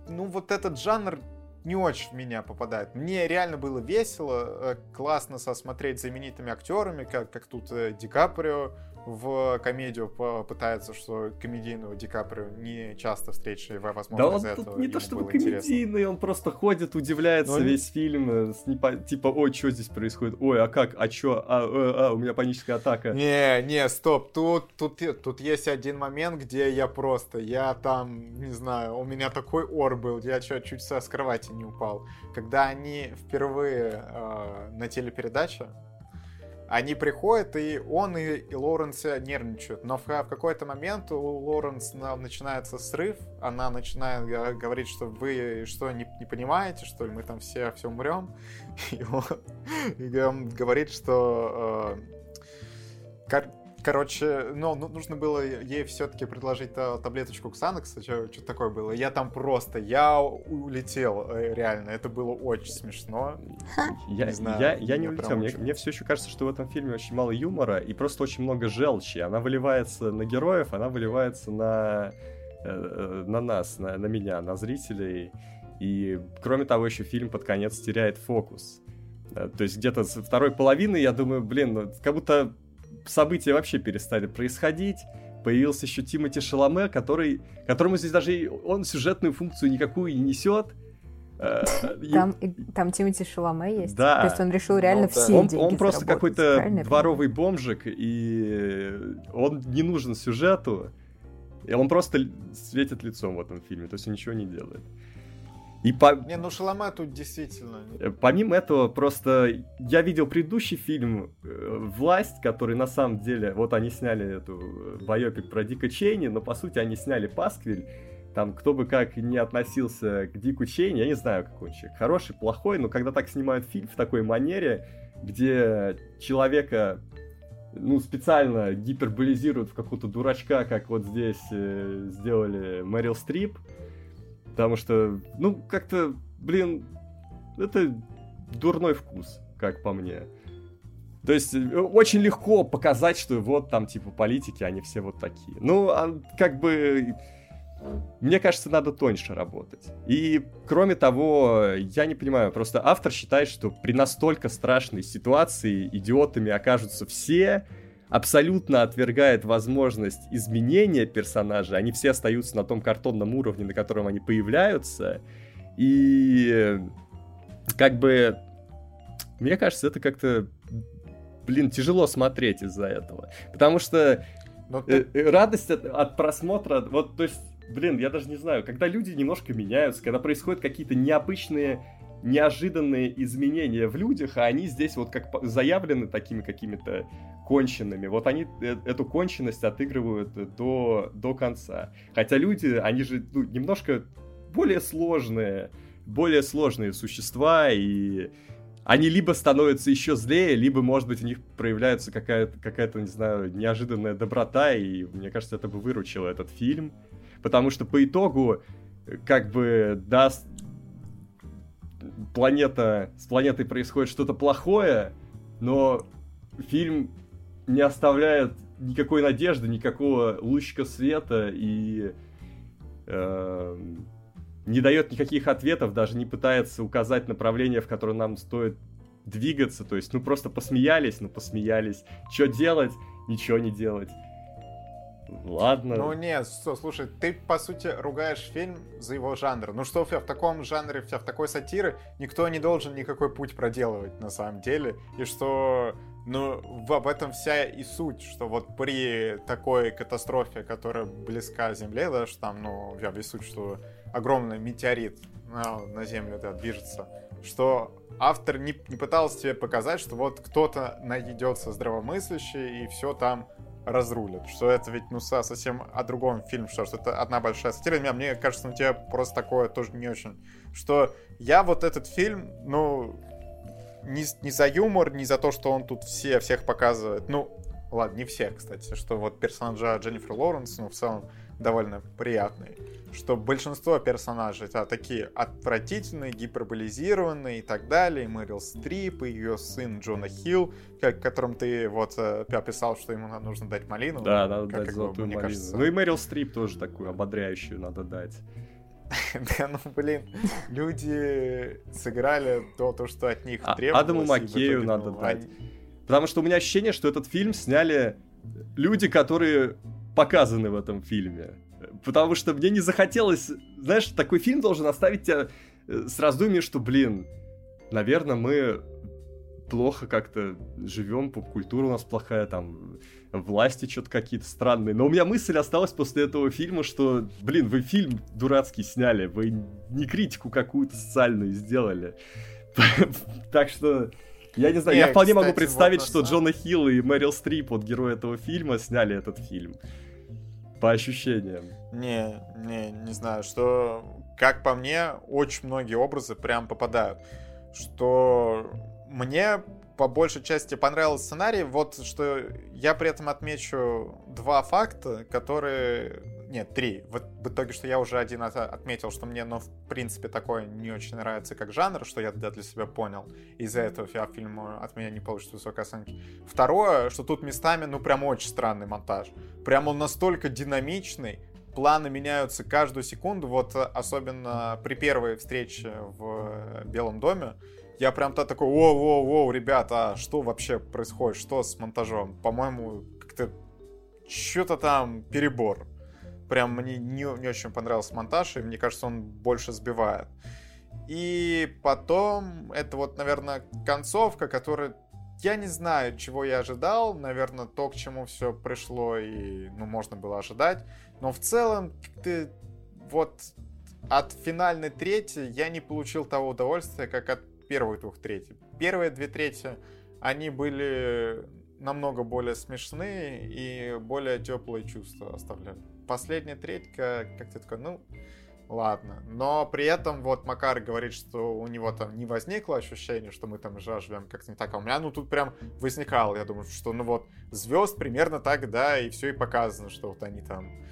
ну вот этот жанр не очень в меня попадает. Мне реально было весело, э, классно сосмотреть знаменитыми актерами, как, как тут э, Ди Каприо, в комедию пытается, что комедийного Ди Каприо не часто встречали, возможно, да он тут не то чтобы комедийный, интересно. он просто ходит, удивляется Но весь фильм, э, с непо... типа, ой, что здесь происходит, ой, а как, а чё, а, а, а, у меня паническая атака. Не, не, стоп, тут, тут, тут есть один момент, где я просто, я там, не знаю, у меня такой ор был, я чё, чуть с кровати не упал. Когда они впервые э, на телепередаче они приходят, и он и, и Лоуренс нервничают. Но в, в какой-то момент у Лоуренс начинается срыв, она начинает говорить, что вы что, не, не понимаете, что ли, мы там все, все умрем. И он, и он говорит, что э, Короче, ну, ну, нужно было ей все-таки предложить таблеточку Ксанокса, что-то такое было. Я там просто, я улетел, э, реально. Это было очень смешно. Я не, знаю, я, я не улетел. Мне, мне все еще кажется, что в этом фильме очень мало юмора и просто очень много желчи. Она выливается на героев, она выливается на, э, на нас, на, на меня, на зрителей. И, кроме того, еще фильм под конец теряет фокус. Э, то есть где-то со второй половины я думаю, блин, ну, как будто события вообще перестали происходить. Появился еще Тимати Шаломе, который, которому здесь даже он сюжетную функцию никакую не несет. Э, там, и, там Тимати Шаломе есть. Да. То есть он решил реально ну, все он, деньги Он просто какой-то дворовый бомжик, и он не нужен сюжету. И он просто светит лицом в этом фильме, то есть он ничего не делает. И по... Не, ну Шаломе тут действительно... Э, помимо этого, просто я видел предыдущий фильм э, «Власть», который на самом деле... Вот они сняли эту э, байопик про Дика Чейни, но по сути они сняли «Пасквиль». Там кто бы как не относился к Дику Чейни, я не знаю, какой он человек. Хороший, плохой, но когда так снимают фильм в такой манере, где человека ну, специально гиперболизируют в какого-то дурачка, как вот здесь э, сделали Мэрил Стрип, Потому что, ну, как-то, блин, это дурной вкус, как по мне. То есть э, очень легко показать, что вот там типа политики, они все вот такие. Ну, а, как бы, мне кажется, надо тоньше работать. И кроме того, я не понимаю, просто автор считает, что при настолько страшной ситуации идиотами окажутся все, абсолютно отвергает возможность изменения персонажа. Они все остаются на том картонном уровне, на котором они появляются. И как бы мне кажется, это как-то, блин, тяжело смотреть из-за этого. Потому что Но ты... Э, радость от, от просмотра, вот, то есть, блин, я даже не знаю, когда люди немножко меняются, когда происходят какие-то необычные неожиданные изменения в людях, а они здесь вот как заявлены такими какими-то конченными. Вот они э, эту конченность отыгрывают до, до конца. Хотя люди, они же ну, немножко более сложные, более сложные существа, и они либо становятся еще злее, либо, может быть, у них проявляется какая-то, какая-то, не знаю, неожиданная доброта, и мне кажется, это бы выручило этот фильм. Потому что по итогу, как бы, даст планета, с планетой происходит что-то плохое, но фильм не оставляет никакой надежды, никакого лучика света и э, не дает никаких ответов, даже не пытается указать направление, в которое нам стоит двигаться. То есть, ну просто посмеялись, ну посмеялись. Что делать? Ничего не делать. Ладно. Ну нет, слушай, ты по сути ругаешь фильм за его жанр. Ну что, в таком жанре, в такой сатиры никто не должен никакой путь проделывать на самом деле. И что, ну, в этом вся и суть, что вот при такой катастрофе, которая близка Земле, да, что там, ну, я весь суть, что огромный метеорит на, на Землю да, движется, что автор не, не пытался тебе показать, что вот кто-то найдется здравомыслящий и все там разрулят. Что это ведь, ну, совсем о другом фильм, что, что это одна большая сатира. Мне, мне кажется, ну, тебе просто такое тоже не очень. Что я вот этот фильм, ну, не, не за юмор, не за то, что он тут все, всех показывает. Ну, ладно, не всех, кстати, что вот персонажа Дженнифер Лоуренс, ну, в целом, довольно приятный что большинство персонажей это такие отвратительные, гиперболизированные и так далее. Мэрил Стрип и ее сын Джона Хилл, как, которым ты вот э, описал, что ему нужно дать малину. Да, надо как, дать как золотую бы, малину. Кажется... Ну и Мэрил Стрип тоже такую ободряющую надо дать. Да, ну блин, люди сыграли то, то что от них а, требовалось. Адаму Макею надо ну, дать. Потому что у меня ощущение, что этот фильм сняли люди, которые показаны в этом фильме. Потому что мне не захотелось... Знаешь, такой фильм должен оставить тебя э, с раздумьем, что, блин, наверное, мы плохо как-то живем, поп-культура у нас плохая, там, власти что-то какие-то странные. Но у меня мысль осталась после этого фильма, что, блин, вы фильм дурацкий сняли, вы не критику какую-то социальную сделали. Так что, я не знаю, я вполне могу представить, что Джона Хилл и Мэрил Стрип, вот герои этого фильма, сняли этот фильм. По ощущениям. Не, не, не знаю, что, как по мне, очень многие образы прям попадают. Что мне по большей части понравился сценарий. Вот что я при этом отмечу два факта, которые... Нет, три. Вот в итоге, что я уже один отметил, что мне, ну, в принципе, такое не очень нравится как жанр, что я для себя понял. Из-за этого я фильму от меня не получит высокой оценки. Второе, что тут местами, ну, прям очень странный монтаж. Прям он настолько динамичный, планы меняются каждую секунду, вот особенно при первой встрече в Белом доме, я прям то такой, воу-воу-воу, ребята, а что вообще происходит, что с монтажом? По-моему, как-то что-то там перебор. Прям мне не, не очень понравился монтаж, и мне кажется, он больше сбивает. И потом, это вот, наверное, концовка, которая я не знаю, чего я ожидал. Наверное, то, к чему все пришло и, ну, можно было ожидать. Но в целом, ты вот от финальной трети я не получил того удовольствия, как от первых двух трети. Первые две трети, они были намного более смешные и более теплые чувства оставляли. Последняя третька, как ты такой, ну, ладно. Но при этом вот Макар говорит, что у него там не возникло ощущение, что мы там живем как-то не так. А у меня, ну, тут прям возникало. Я думаю, что, ну, вот, звезд примерно так, да, и все и показано, что вот они там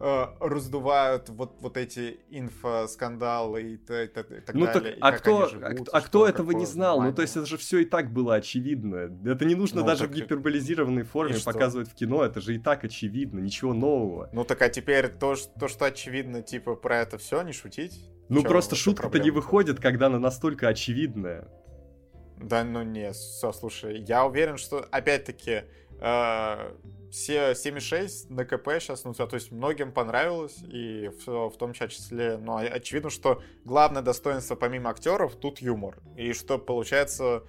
э, раздувают вот, вот эти инфоскандалы и, и, и так ну, далее. Так, а, кто, живут, а, а кто этого не знал? Внимание. Ну, то есть это же все и так было очевидно. Это не нужно ну, даже в гиперболизированной форме показывать в кино, это же и так очевидно, ничего нового. Ну так а теперь то, то что очевидно, типа, про это все, не шутить? Ну Чё, просто шутка-то не выходит, когда она настолько очевидная. Да ну не, слушай, я уверен, что опять-таки э, все 7,6 на КП сейчас, ну, то есть многим понравилось, и в, в том числе, ну, очевидно, что главное достоинство помимо актеров тут юмор, и что получается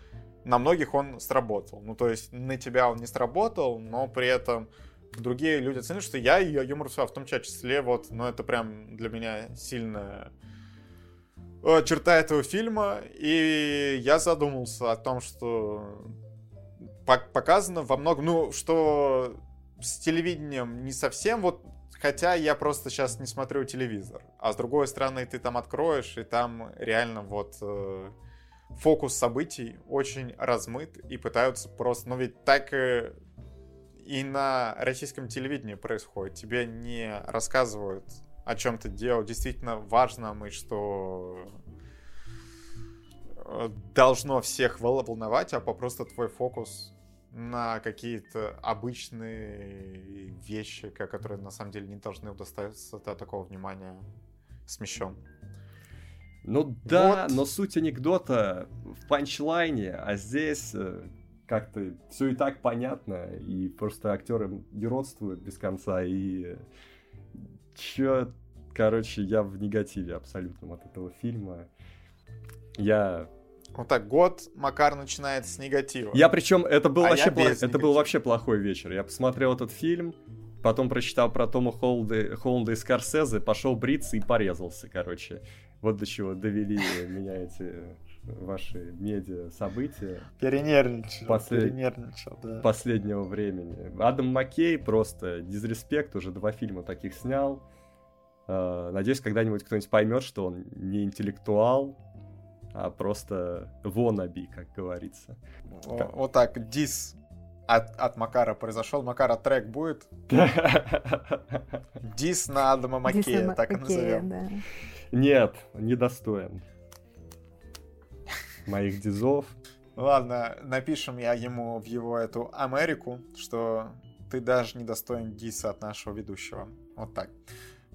на многих он сработал. Ну, то есть на тебя он не сработал, но при этом другие люди ценят, что я и юмор в том числе, вот, ну, это прям для меня сильная э, черта этого фильма, и я задумался о том, что показано во многом, ну, что с телевидением не совсем вот Хотя я просто сейчас не смотрю телевизор. А с другой стороны, ты там откроешь, и там реально вот э, фокус событий очень размыт, и пытаются просто... Ну ведь так и, и на российском телевидении происходит. Тебе не рассказывают о чем-то дело действительно важном, и что э, должно всех волновать, а просто твой фокус на какие-то обычные вещи, которые на самом деле не должны удостоиться до такого внимания, смещен. Ну да, вот. но суть анекдота в панчлайне, а здесь э, как-то все и так понятно, и просто актеры юродствуют без конца, и чё, короче, я в негативе абсолютном от этого фильма. Я вот так, год Макар начинает с негатива. Я причем, это был, а вообще, бла... это был вообще плохой вечер. Я посмотрел этот фильм, потом прочитал про Тома Холда, Холда и Скорсезе, пошел бриться и порезался, короче. Вот до чего довели меня эти ваши медиа события. Перенервничал, Послед... перенервничал, да. Последнего времени. Адам Маккей просто дизреспект, уже два фильма таких снял. Uh, надеюсь, когда-нибудь кто-нибудь поймет, что он не интеллектуал, а просто вонаби, как говорится. Вот, вот так, дис от, от Макара произошел. Макара трек будет? Дис на Адама Маккея, так и назовем. Нет, недостоин моих дизов. Ладно, напишем я ему в его эту Америку, что ты даже не достоин диса от нашего ведущего. Вот так.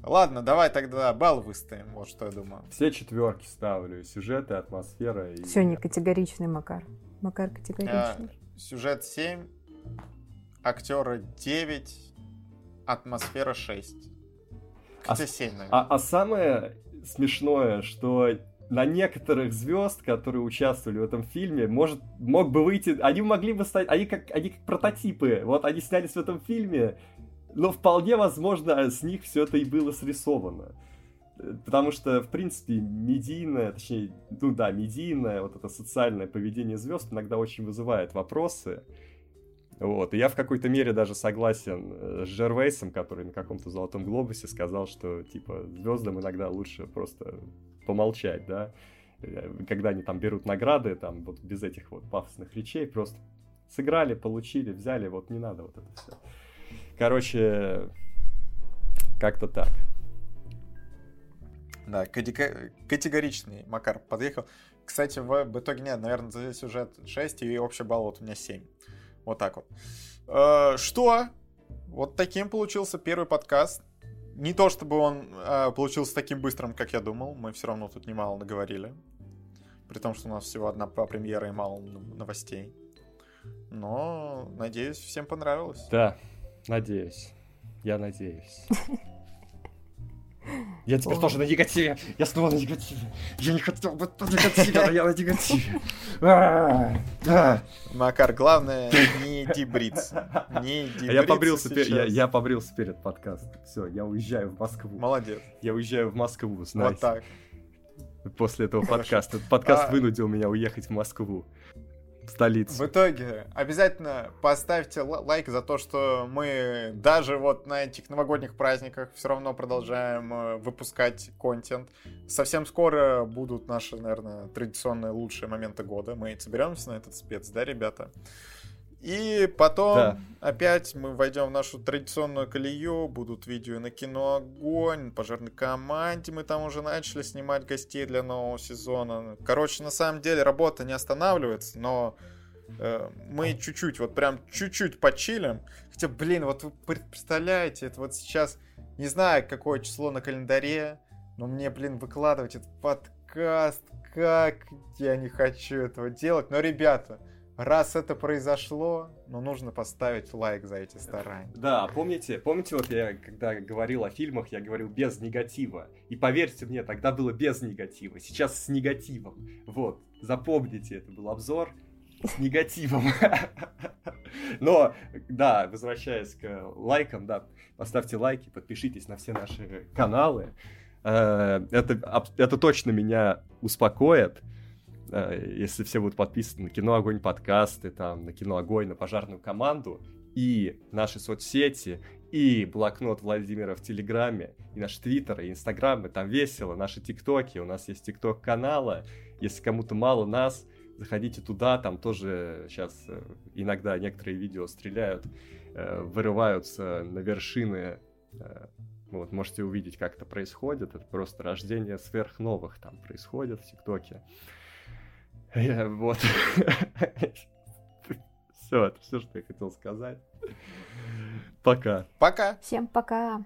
Ладно, давай тогда балл выставим, вот что я думаю. Все четверки ставлю, сюжеты, атмосфера. И... Все не категоричный Макар. Макар категоричный. А, сюжет 7, актеры 9, атмосфера 6. Хотя а, 7, наверное. А, а самое смешное, что на некоторых звезд, которые участвовали в этом фильме, может, мог бы выйти, они могли бы стать, они как, они как прототипы. Вот они снялись в этом фильме, но вполне возможно, с них все это и было срисовано. Потому что, в принципе, медийное, точнее, ну да, медийное, вот это социальное поведение звезд иногда очень вызывает вопросы. Вот, и я в какой-то мере даже согласен э, с Джервейсом, который на каком-то золотом глобусе сказал, что, типа, звездам иногда лучше просто помолчать, да, э, когда они там берут награды, там, вот без этих вот пафосных речей, просто сыграли, получили, взяли, вот не надо вот это все. Короче, как-то так. Да, категоричный Макар подъехал. Кстати, в, в итоге нет, наверное, за сюжет 6 и общий балл вот у меня 7. Вот так вот. Э, что? Вот таким получился первый подкаст. не то чтобы он э, получился таким быстрым, как я думал. Мы все равно тут немало наговорили. При том, что у нас всего одна премьера и мало новостей. Но, надеюсь, всем понравилось. Да, надеюсь. Я надеюсь. Я теперь тоже на негативе. Я снова на негативе. Я не хотел быть на негативе, но я на негативе. А, а. Макар, главное не дебриться. Не дебриться я побрился, я, я побрился перед подкастом. Все, я уезжаю в Москву. Молодец. Я уезжаю в Москву, знаете. Вот так. После этого подкаста. Подкаст а... вынудил меня уехать в Москву столицу. В итоге обязательно поставьте лайк за то, что мы даже вот на этих новогодних праздниках все равно продолжаем э, выпускать контент. Совсем скоро будут наши, наверное, традиционные лучшие моменты года. Мы соберемся на этот спец, да, ребята? И потом да. опять мы войдем в нашу традиционную колею, будут видео на кино Огонь, пожарной команде мы там уже начали снимать гостей для нового сезона. Короче, на самом деле работа не останавливается, но э, мы чуть-чуть, вот прям чуть-чуть почилим. Хотя, блин, вот вы представляете, это вот сейчас, не знаю, какое число на календаре, но мне, блин, выкладывать этот подкаст, как я не хочу этого делать. Но, ребята, раз это произошло, ну, нужно поставить лайк за эти старания. Да, помните, помните, вот я, когда говорил о фильмах, я говорил без негатива. И поверьте мне, тогда было без негатива, сейчас с негативом. Вот, запомните, это был обзор с негативом. Но, да, возвращаясь к лайкам, да, поставьте лайки, подпишитесь на все наши каналы. Э, это, это точно меня успокоит. Э, если все будут подписаны на Кино Огонь подкасты, там, на Кино Огонь, на пожарную команду, и наши соцсети, и блокнот Владимира в Телеграме, и наш Твиттер, и Инстаграм, и там весело, наши ТикТоки, у нас есть ТикТок канала, если кому-то мало нас, заходите туда, там тоже сейчас э, иногда некоторые видео стреляют, э, вырываются на вершины вот, можете увидеть, как это происходит. Это просто рождение сверхновых там происходит в ТикТоке. Вот. Все, это все, что я хотел сказать. Пока. Пока. Всем пока.